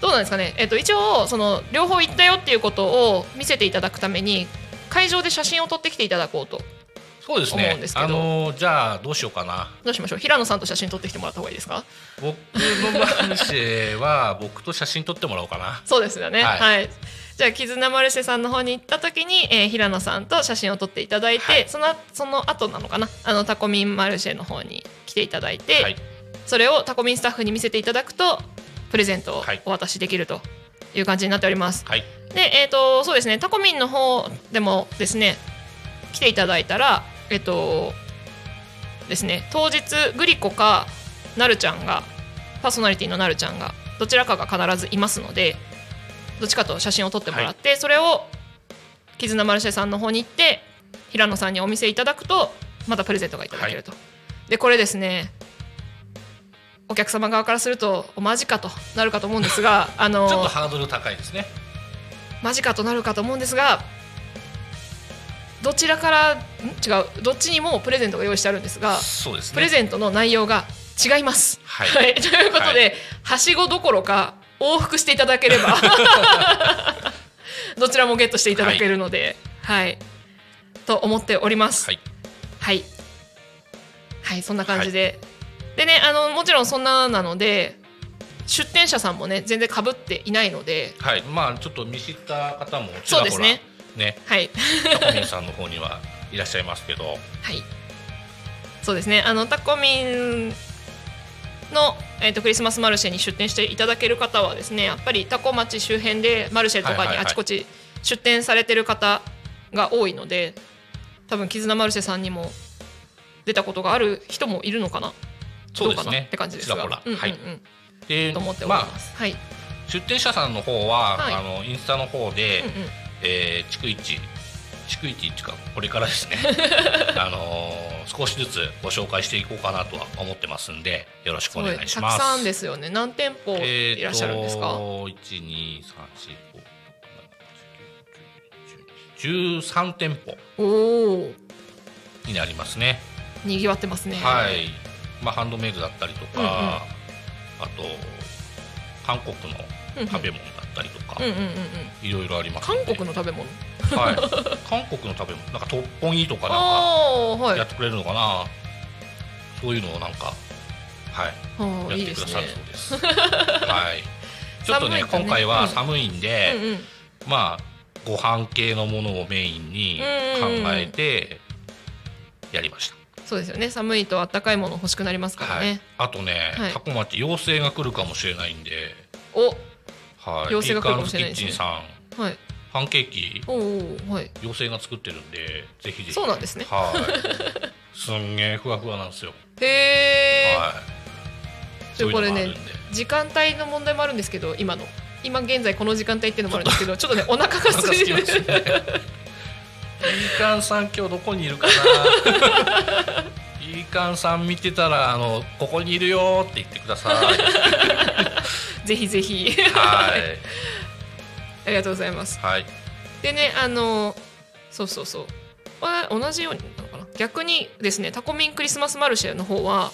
どうなんですかね、えっと、一応その両方行ったよっていうことを見せていただくために会場で写真を撮ってきていただこうとそうですね。あのーじゃあどうしようかな。どうしましょう？平野さんと写真撮ってきてもらった方がいいですか？僕のマルシェは僕と写真撮ってもらおうかな。そうですよね。は、はい。いじゃあ絆マルシェさんの方に行った時に、えー平野さんと写真を撮っていただいて、はい。そのその後なのかな？あのタコミンマルシェの方に来ていただいて、はい。それをタコミンスタッフに見せていただくとプレゼントをはい。お渡しできるという感じになっております。はい。で、えっ、と、そうですね、タコミンの方でもですね、来ていただいたら、えっ、と、ですね、当日、グリコか、なるちゃんが、パーソナリティのなるちゃんが、どちらかが必ずいますので、どっちかと写真を撮ってもらって、それを、絆マルシェさんの方に行って、平野さんにお見せいただくと、またプレゼントがいただけると。で、これですね、お客様側からするとマジかとなるかと思うんですがあのちょっとハードル高いですね。マジかとなるかと思うんですがどちらからん？違う。どっちにもプレゼントが用意してあるんですがそうですね。プレゼントの内容が違います。はい。(laughs) ということで、ははしごどころか往復していただければ (laughs) どちらもゲットしていただけるので、はい、と思っております。はい。はい、はい、そんな感じで、でねあのもちろんそんななので出店者さんもね全然被っていないので、はい。まあちょっと見知った方もちらほらそうですねね。はい。タコミンさんの方にはいらっしゃいますけど。はい。そうですね。あのタコミンのえっ、とクリスマスマルシェに出店していただける方はですね、やっぱりタコ町周辺でマルシェとかにはいはいはい。あちこち出店されてる方が多いので、多分絆マルシェさんにも出たことがある人もいるのかな？そうですね。って感じですが、ちらほら。うんうんうん。はい。でと思っておりまあます。はい。出店者さんの方は、はい。あのインスタの方で、うんうんえー逐一逐一っていうかこれからですね (laughs) あのー少しずつご紹介していこうかなとは思ってますんでよろしくお願いしたます。くさんですよね。何店舗いらっしゃるんですか？一二三四五十三店舗おお、になりますね。賑わってますね。はい。まあハンドメイドだったりとか、うんうんあと韓国の。食べ物だったりとか。いろいろあります韓国の食べ物？はい。韓国の食べ物なんかトッポギとかなんかやっ。てくれるのかな。そういうのをなんかはいやってくださる。そうです。はい。ちょっとねね今回は寒いんで、うんうん。まあご飯系のものをメインに考えてやりました。そうですよね。寒いと暖かいもの欲しくなりますからはいね。。あとね、はいタコ町妖精が来るかもしれないんで、お、はい。妖精が来るかもしれないですねはい。パンケーキおお、はい。妖精が作ってるんでぜひぜひ。そうなんですねはい。(laughs) すんげえふわふわなんですよ。へえ。はい。でこれね時間帯の問題もあるんですけど、今の。今現在この時間帯っていうのもあるんですけど、(laughs) ちょっとねお腹が空いて空きますね。る。ピーカンさん今日どこにいるかな。ピーカンさん見てたらあのここにいるよって言ってください。ぜひぜひ。はい。(laughs) ありがとうございます。はい。でね、あの、そうそうそう。あ同じようになのかな？逆にですね、タコミンクリスマスマルシェの方は、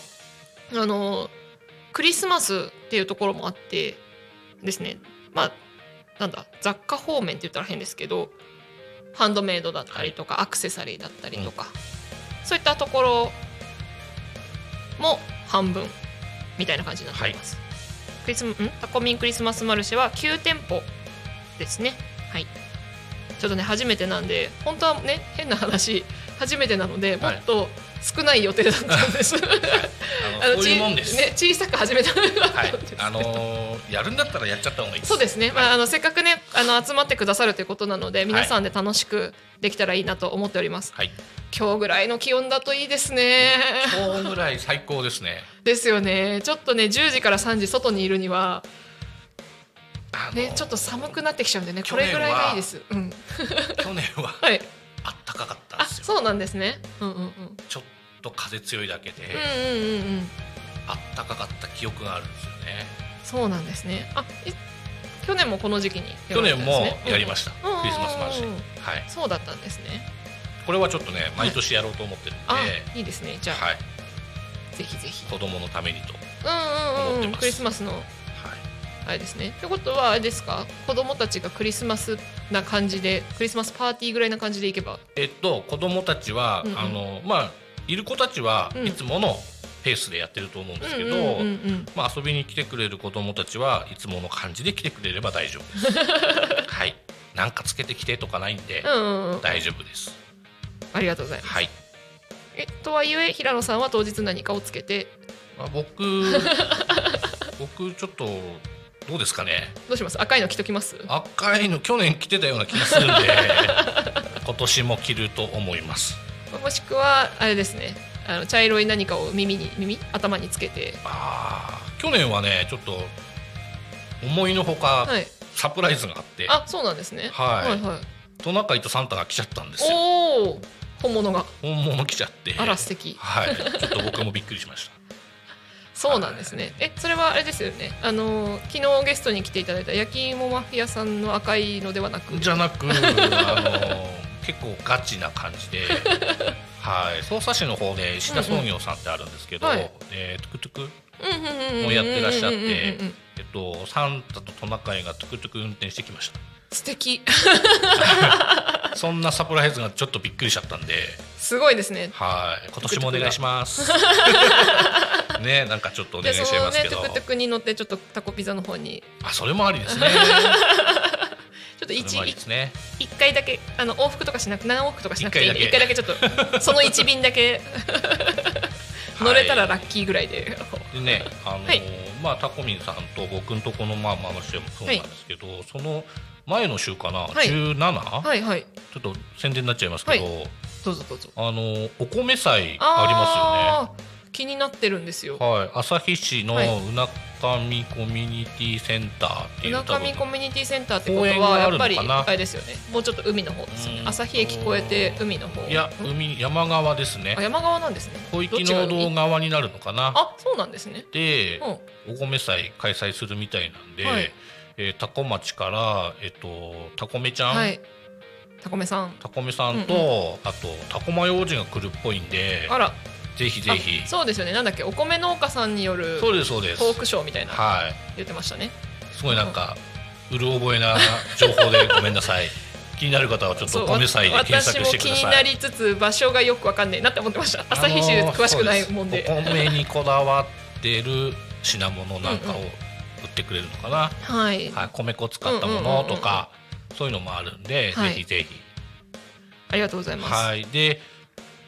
あの、クリスマスっていうところもあってですね、まあ、なんだ、雑貨方面って言ったら変ですけど、ハンドメイドだったりとか、アクセサリーだったりとか、そういったところも半分みたいな感じになっています。クリスん？タコミンクリスマスマルシェは9店舗ですね。はい。ちょっとね初めてなんで本当はね変な話初めてなのでもはいっと少ない予定だったんです。(laughs) あのそういうもんです。ちね小さく始めたのがはい。あのーやるんだったらやっちゃった方がいいです。そうですね、まあ、あのせっかくねあの集まってくださるということなので皆さんで楽しくできたらいいなと思っております、はい。今日ぐらいの気温だといいですね今日ぐらい最高ですね。ですよねちょっとね10時から3時外にいるにはねちょっと寒くなってきちゃうんでねこれぐらいがいいですうん去年は (laughs) はいあったかかったんあですよ。そうなんですねうんうんうんちょっと風強いだけで、うんうんうんうん。あったかかった記憶があるんですよね。そうなんですね。あえ去年もこの時期に去年もやりましした。うんうんクリスマスマルシェうんうんうん。はい。たそうだったんですね。これはちょっとね毎年やろうと思ってるんで、あいいですね。じゃあ、はい。ぜひぜひ。子供のためにと。うんうんうんうん。思ってますクリスマスの。はい。あれですね。ってことはあれですか？子供たちがクリスマスな感じでクリスマスパーティーぐらいな感じでいけば。えっと子供たちは、うんうん。あのまあいる子たちはうんいつものペースでやってると思うんですけど、まあ遊びに来てくれる子供たちはいつもの感じで来てくれれば大丈夫です。(laughs) はい。なんかつけてきてとかないんで、大丈夫です。ありがとうございますはい。えとはいえ平野さんは当日何かをつけて？まあ、僕 (laughs) 僕ちょっとどうですかね。どうします？赤いの着ときます？赤いの去年着てたような気がするんで (laughs) 今年も着ると思います。もしくはあれですね。あの茶色い何かを耳に耳頭につけて。ああ去年はねちょっと思いのほかはい。サプライズがあって、あそうなんですね。はい。はいはい。トナカイとサンタが来ちゃったんですよ。おお本物が。本物来ちゃって。あら素敵。はい。ちょっと僕もびっくりしまし (laughs) そうなんですね。え、それはあれですよね。あの昨日ゲストに来ていただいた焼き芋マフィアさんの赤いのではなく、じゃなくあの結構ガチな感じで。(laughs) はい。匝瑳市の方で石田創業さんってあるんですけど、うんうん。はい。えートゥクトゥクもうやってらっしゃってえっとサンタとトナカイがトゥクトゥク運転してきました。素敵。(laughs) そんなサプライズがちょっとびっくりしちゃったんで。すごいですね。はい。今年もお願いします。ねなんかちょっとお願いしでそのねちゃいますけどトゥクトゥクに乗ってちょっとタコピザの方に。あそれもありですね。ちょっと一それもありですね。一回だけあの往復とかしなく何往復とかしなくていいんで一一回だけちょっとその一便だけ。(laughs) 乗れたらラッキーぐらいで、でね、あのーはい。まあタコミンさんと僕んとこのまあママシェもそうなんですけど、その前の週かな、はい。17、はいはい。ちょっと宣伝になっちゃいますけど、どうぞどうぞ。あのーお米祭ああー気になってるんですよ。はい、旭市のはうなかみコミュニティセンターっていううなかみコミュニティセンターってことはやっぱりあれですよね。もうちょっと海の方。ですよねうん。旭駅越えて海の方。いやん海山側ですね。あ。山側なんですね。小池どっちがの道海側になるのかな？あそうなんですね。で、うん。お米祭開催するみたいなんで、はい。えー、タコ町からえっとタコメちゃん、はい。タコメさん。タコメさんと、うんあとタコマ幼児が来るっぽいんであらぜひぜひ。あそうですよね。なんだっけお米農家さんによるそうですそうです。トークショーみたいな。はい。言ってましたね。すごいなんか、うる覚えな情報でごめんなさい。(laughs) 気になる方はちょっとお米祭で検索してください。私も気になりつつ場所がよくわかんねえなって思ってました。朝日市で詳しくないもんで,、お米にこだわってる品物なんかを売ってくれるのかな、はい、はい、米粉使ったものとか、そういうのもあるんで、はい。ぜひぜひ。ありがとうございます、はい。で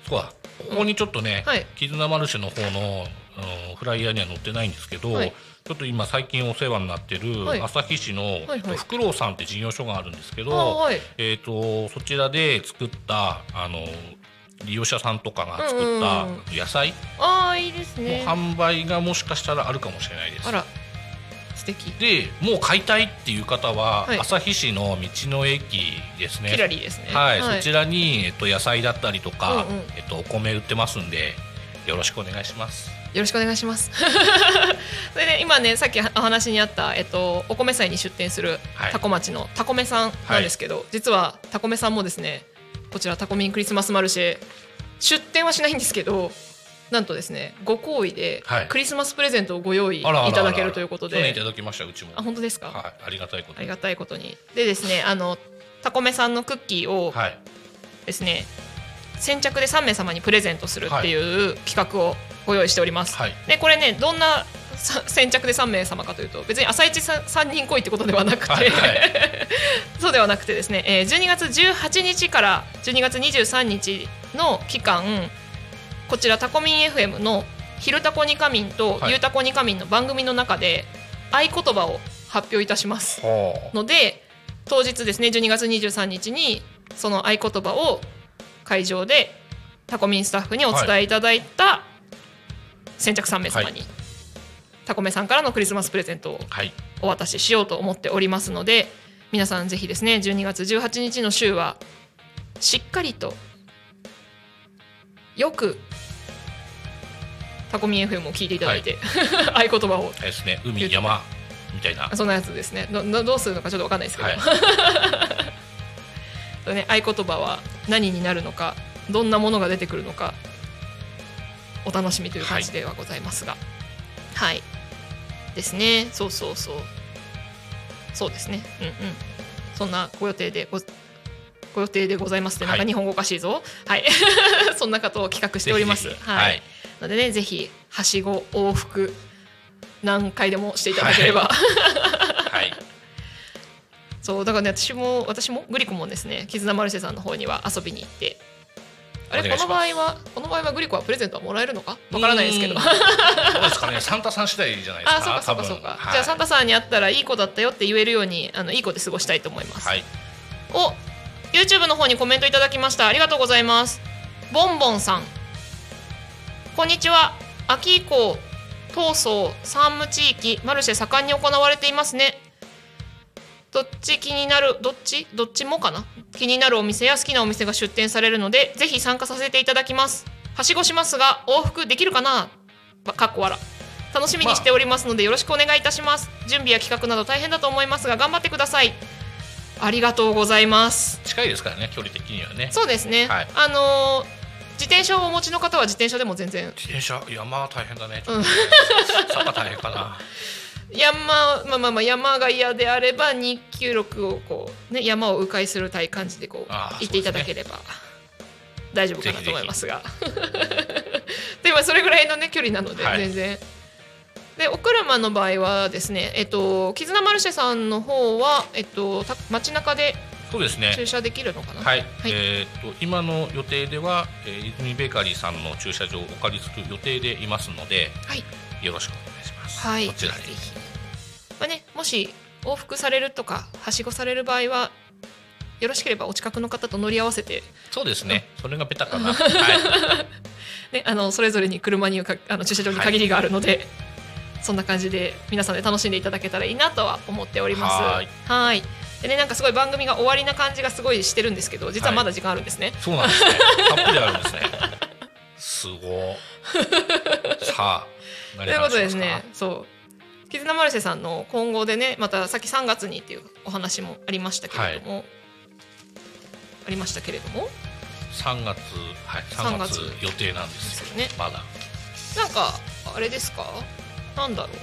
そうだここにちょっとね、はい。絆マルシェの方のあのフライヤーには載ってないんですけど、はい。ちょっと今最近お世話になってるはい。旭市の、フクロウさんって事業所があるんですけあど、はい。えー、とそちらで作ったあの利用者さんとかが作ったうんうん野菜あーいいですのね販売がもしかしたらあるかもしれないです。あ。ら素敵。でもう買いたいっていう方は、はい。旭市の道の駅ですね。キラリーですね。はい、そちらに、えっと、野菜だったりとか、うんうん。えっと、お米売ってますんでよろしくお願いします。よろしくお願いします。(laughs) それで今ねさっきお話にあった、えっと、お米祭に出店するはい。タコ町のタコメさんなんですけど、実はタコメさんもですねこちらタコミンクリスマスマルシェ出店はしないんですけどなんとですねご好意ではい。クリスマスプレゼントをご用意いただけるということ去年いでただきましたうちも。あ本当ですか、はい、ありがたいことに。ありがたいことに。でですねあのタコメさんのクッキーをはい、ですね先着で3名様にプレゼントするっていう企画をご用意しております、はい、でこれねどんなさ先着で3名様かというと別に朝一さ3人来いってことではなくて、はいはい。(laughs) そうではなくてですね、えー12月18日から12月23日の期間こちらタコミン FM の「昼タコニカミン」とは「い。ゆうタコニカミン」の番組の中で合言葉を発表いたします。はので当日ですね12月23日にその合言葉を会場でタコミンスタッフにお伝えいただいた先着3名様に、タコメさんからのクリスマスプレゼントをお渡ししようと思っておりますので皆さんぜひですね12月18日の週はしっかりとよくタコミン FM を聞いていただいて、(laughs) 合言葉を。あれですね、海、山みたいな。そんなやつですね。どどどうするのかちょっと分かんないですけど、はい、(laughs) ね、合言葉は何になるのかどんなものが出てくるのかお楽しみという感じではございますが。はい、ですね。そうそうそう。そうですね。うんうん。そんなご予定でごご予定でございますってなんかはい。日本語おかしいぞ。はい、(laughs) そんなことを企画しております。はいのでねぜひはしご往復何回でもしていただければ、はい、そうだからね私も私もグリコもですね絆マルシェさんの方には遊びに行って。あれこの場合はこの場合はグリコはプレゼントはもらえるのか？わからないですけど。どうですかね、サンタさん次第じゃないですか。あそうかそうかそうか、はい。じゃあサンタさんに会ったらいい子だったよって言えるようにあのいい子で過ごしたいと思います、はい、お YouTube の方にコメントいただきました。ありがとうございます。ボンボンさんこんにちは。秋以降東総山武地域マルシェ盛んに行われていますね。どっち気になるどっち？どっちもかな？気になるお店や好きなお店が出店されるのでぜひ参加させていただきます。はしごしますが往復できるかな？ばかっこ笑。楽しみにしておりますのでよろしくお願いいたします。準備や企画など大変だと思いますが頑張ってください。ありがとうございます。近いですからね距離的にはね。そうですね、はい。あのー自転車をお持ちの方は自転車でも全然。自転車山は大変だね。ちうん。ょっと坂大変かな。山まあまあまあ山が嫌であれば296をこうね山を迂回するたい感じでこうあー行っていただければ大丈夫かなと思いますが。(laughs) でもそれぐらいのね距離なのではい。全然、でお車の場合はですねえっと絆マルシェさんの方はえっとた街中でそうですね。駐車できるのかな？はい、えーっと今の予定では、えー、泉ベーカリーさんの駐車場をお借りする予定でいますのではい。よろしくお願いします。はい。こちらに。まあねもし往復されるとかはしごされる場合はよろしければお近くの方と乗り合わせて。そうですね。それがベタかな。(laughs) はい。ね、あのそれぞれに車にかあの駐車場に限りがあるので、そんな感じで皆さんで楽しんでいただけたらいいなとは思っております。はーい。はいでねなんかすごい番組が終わりな感じがすごいしてるんですけど実はまだ時間あるんですね。そうなんですね。たっぷりあるんですね。すごい。さあ、ということでですねそう絆マルシェさんの今後でねまたさっき3月にっていうお話もありましたけれども、ありましたけれどもますか。3月、はい、3 3月月予定なんですよ。ですよねまだ。なんかあれですか？なんだろう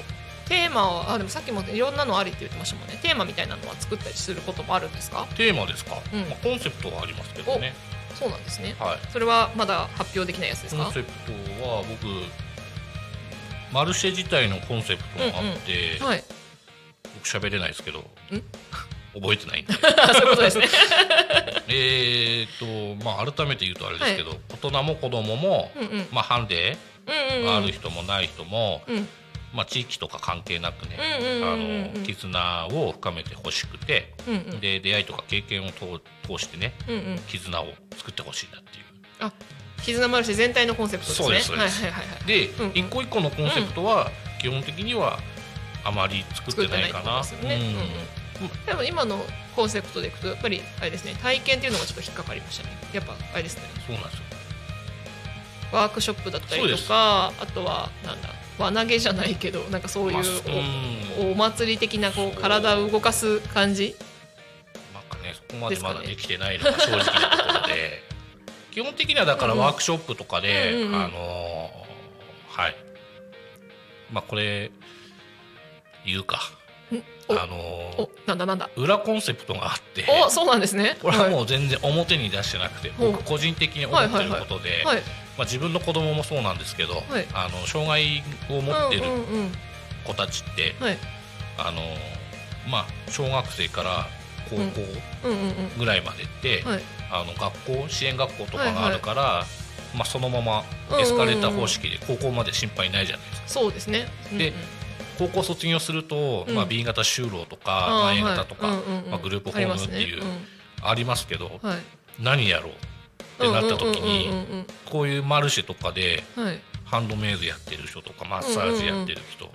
テーマはあでもさっきもいろんなのありって言ってましたもんね。テーマみたいなのは作ったりすることもあるんですか？テーマですか？うん。まあ、コンセプトはありますけどね。そうなんですね。はい。それはまだ発表できないやつですか？コンセプトは僕マルシェ自体のコンセプトがあって、はい。僕喋れないですけど覚えてないんで。あ (laughs) そういうことですね。(laughs) えーっとまあ改めて言うとあれですけど、大人も子供も、うんうん。まあハンデうんうんうん。がある人もない人も、うんまあ地域とか関係なくね、絆を深めてほしくて、うんうん。で出会いとか経験を通通してねうんうん。絆を作ってほしいなっていう。あ絆マルシェ全体のコンセプトですね。そうですで一個一個のコンセプトは基本的にはあまり作ってないかな。でも今のコンセプトでいくとやっぱりあれですね体験っていうのがちょっと引っかかりましたね。やっぱあれですね。そうなんですよ。ワークショップだったりとかあとはなんだ輪投げじゃないけどなんかそういうおお祭り的なこう体を動かす感じ？なんかねそこまでまだできてないのが正直なところで。(laughs) 基本的にはだからうんワークショップとかで、うんあのーはい。まあこれ言うか。おあのなんだなんだ？裏コンセプトがあって。おそうなんですね。これはもう全然表に出してなくて、僕個人的に思ってることで、はいまあ、自分の子供もそうなんですけど、はい。あの障害を持ってるうんうんうん。子たちって、はい。あのまあ小学生から高校うん。うんうんぐらいまでって、はい。あの学校支援学校とかがあるから、まあ、そのままエスカレーター方式で高校まで心配ないじゃないですか。そうですね。でうんうん。高校卒業すると、うん。まあ、B 型就労とか、あまあ、ー A はい。型とか、うんうんうん。まあ、グループホームっていうありますけど、うん。はい。何やろうってなった時に、こういうマルシェとかでハンドメイドやってる人とかマッサージやってる人、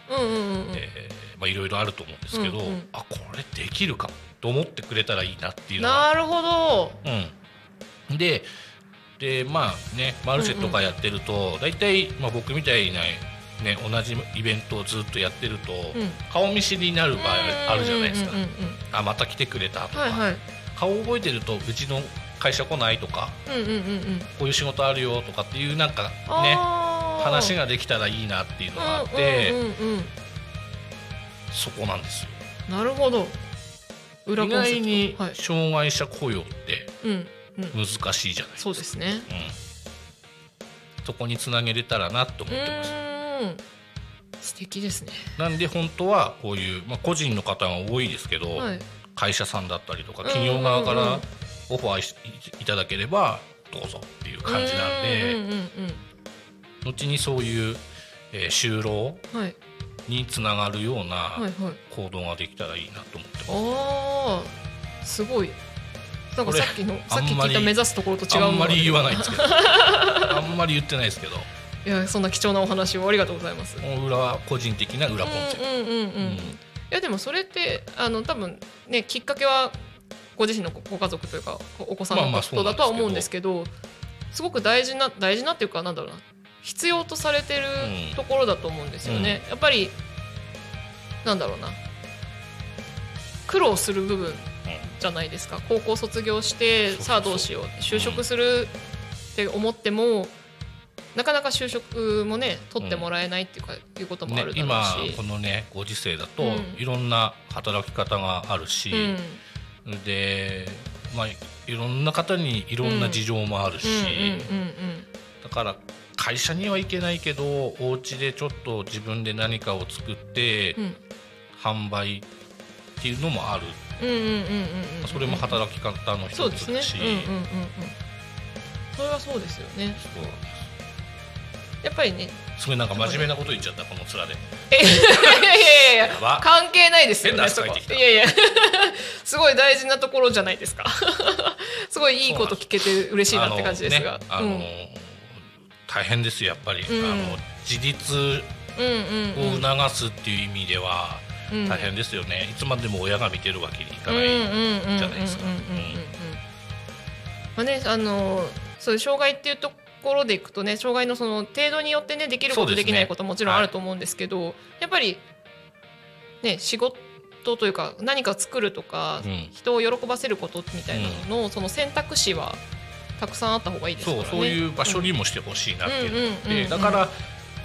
いろいろあると思うんですけど、うんうん。あこれできるかと思ってくれたらいいなっていうのは。なるほど。うん、ででまあねマルシェとかやってると、大体、まあ、僕みたいな、ね、同じイベントをずっとやってると、うん。顔見知りになる場合あるじゃないですか、また来てくれたとか、はいはい。顔覚えてるとうちの会社来ないとかうんうんうんうん。こういう仕事あるよとかっていうなんかね話ができたらいいなっていうのがあって、うんうんうんうん。そこなんですよ。なるほど。裏意外にはい。障害者雇用ってうんうん。難しいじゃないですか、そうですね。うん、そこにつなげれたらなとう思ってます。素敵ですね。なんで本当はこういう、まあ、個人の方が多いですけど、はい。会社さんだったりとかうんうんうん企業側からオファーしいただければどうぞっていう感じなんで、うんうんうん後にそういう、えー就労につながるようなはいはい。行動ができたらいいなと思ってます。ああすごい。なんかさっきのさっき聞いた目指すところと違うあんまり言わいないんですけど。(laughs) あんまり言ってないですけど。いやそんな貴重なお話をありがとうございます。もう裏は個人的な裏コンセプト、いやでもそれってあの多分ねきっかけはご自身のごご家族というかお子さんのことだとは思うんですけどすごく大事な大事なっていうかなんだろうな。必要とされてるうん。ところだと思うんですよね、やっぱりなんだろうな。苦労する部分じゃないですか。高校卒業してさあどうしよう。就職するって思っても、なかなか就職もね取ってもらえないっていうか、いうこともあねる、だろう今し、このねご時世だと、うん。いろんな働き方があるし、うんで、まあ、いろんな方にいろんな事情もあるし、だから会社には行けないけどお家でちょっと自分で何かを作って販売っていうのもある、それも働き方の一つだし、うんうんそれはそうですよね。そうやっぱりねすごいなんか真面目なこと言っちゃったこの面で。え (laughs) いやいやいやいや関係ないですよ変なねいやいや。(laughs) すごい大事なところじゃないですか。(laughs) すごいいいこと聞けて嬉しいなって感じですが。あのね。あの大変ですよやっぱり、うん。あの自立うんうんうん。を促すっていう意味ではうん。大変ですよね、いつまでも親が見てるわけにいかうんない、うんうんうんうんじゃないですかうんうんうんうん。まあねあのそういう障害っていうところでいくとね障害のその程度によってねできることできないこともちろんあると思うんですけどやっぱりね仕事というか何か作るとか、うん。人を喜ばせることみたいなのの、その選択肢はたくさんあった方がいいですからね。そうそういう場所にもしてほしいなっていうのがあっうんうんうんうんてだから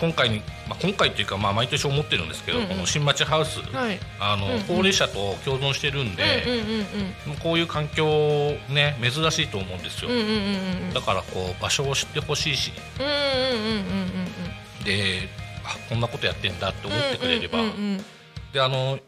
今回に、まあ、今回っていうか、まあ、毎年思ってるんですけど、うんうん。この新町ハウス、はい。あのうんうん。高齢者と共存してるんで、うんうんうんこういう環境ね珍しいと思うんですよ、うんうんうんだからこう場所を知ってほしいし。であこんなことやってんだって思ってくれれば、であの、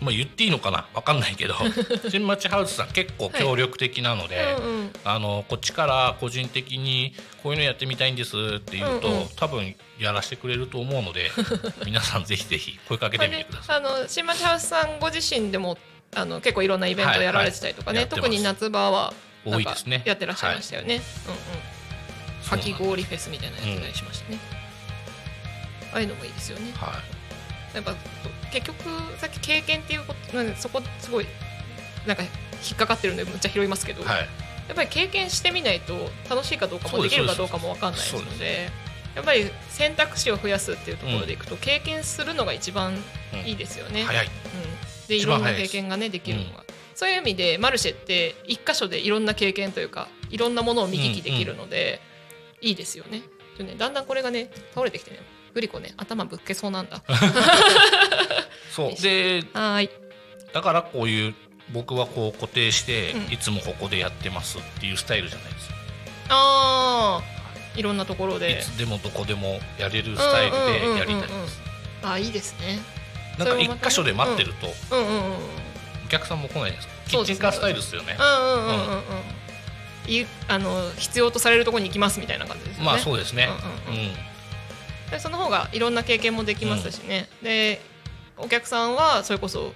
まあ、言っていいのかな？わかんないけど (laughs) 新町ハウスさん結構協力的なので、うんうん。あのこっちから個人的にこういうのやってみたいんですって言うと、うんうん。多分やらせてくれると思うので (laughs) 皆さんぜひぜひ声かけてみてください。あの新町ハウスさんご自身でもあの結構いろんなイベントやられてたりとかね、はい。はい特に夏場は多いですね。やってらっしゃいましたよね。うんうん。かき氷フェスみたいなのやってたりしましたね。ああいうのもいいですよね。はやっぱ結局さっき経験っていうことなんでそこすごいなんか引っかかってるんでむっちゃ拾いますけど、い、はい、やっぱり経験してみないと楽しいかどうかもですきるかどうかも分かんない。ですそうででやっぱり選択肢を増やすっていうところでいくと、経験するのが一番いいですよね。早い。うん、でい一ろんな経験がねできるのが、そういう意味でマルシェって一箇所でいろんな経験というかいろんなものを見聞きできるので、いいですよね。でねだんだんこれがね倒れてきてねグリコね頭ぶっけそうなんだ。そうではーい。だからこういう僕はこう固定して、うんいつもここでやってますっていうスタイルじゃないですああいろんなところいで。つでもどこでもやれるスタイルでやりたいです、あーいいですね。なんか一箇所で待ってると、うんうんうんうん。お客さんも来ないですかキッチンカースタイルですよねうんうんうんうんうん。いあの必要とされるところに行きますみたいな感じですよね。まあそうですね、うんうんうんうんでその方がいろんな経験もできますしね、でお客さんはそれこそ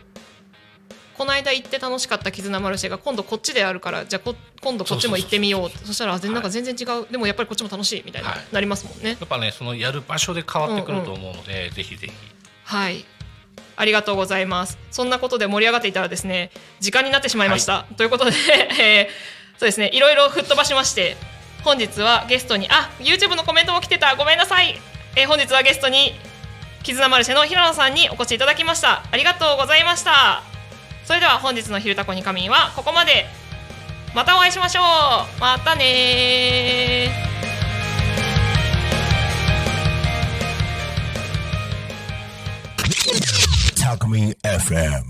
この間行って楽しかった絆マルシェが今度こっちであるからじゃあこ今度こっちも行ってみようそしたらなんか全然違う、でもやっぱりこっちも楽しいみたいな、はい。なりますもんね。やっぱねそのやる場所で変わってくると思うので、ぜひぜひ。はい。ありがとうございます。そんなことで盛り上がっていたらですね時間になってしまいました、ということで、(laughs) えーそうですね。いろいろ吹っ飛ばしまして本日はゲストにあ YouTube のコメントも来てた。ごめんなさい、えー本日はゲストに絆マルシェの平野さんにお越しいただきました。ありがとうございました。それでは本日の「昼タコに仮眠」はここまで。またお会いしましょう。またねー。Talk Me FM.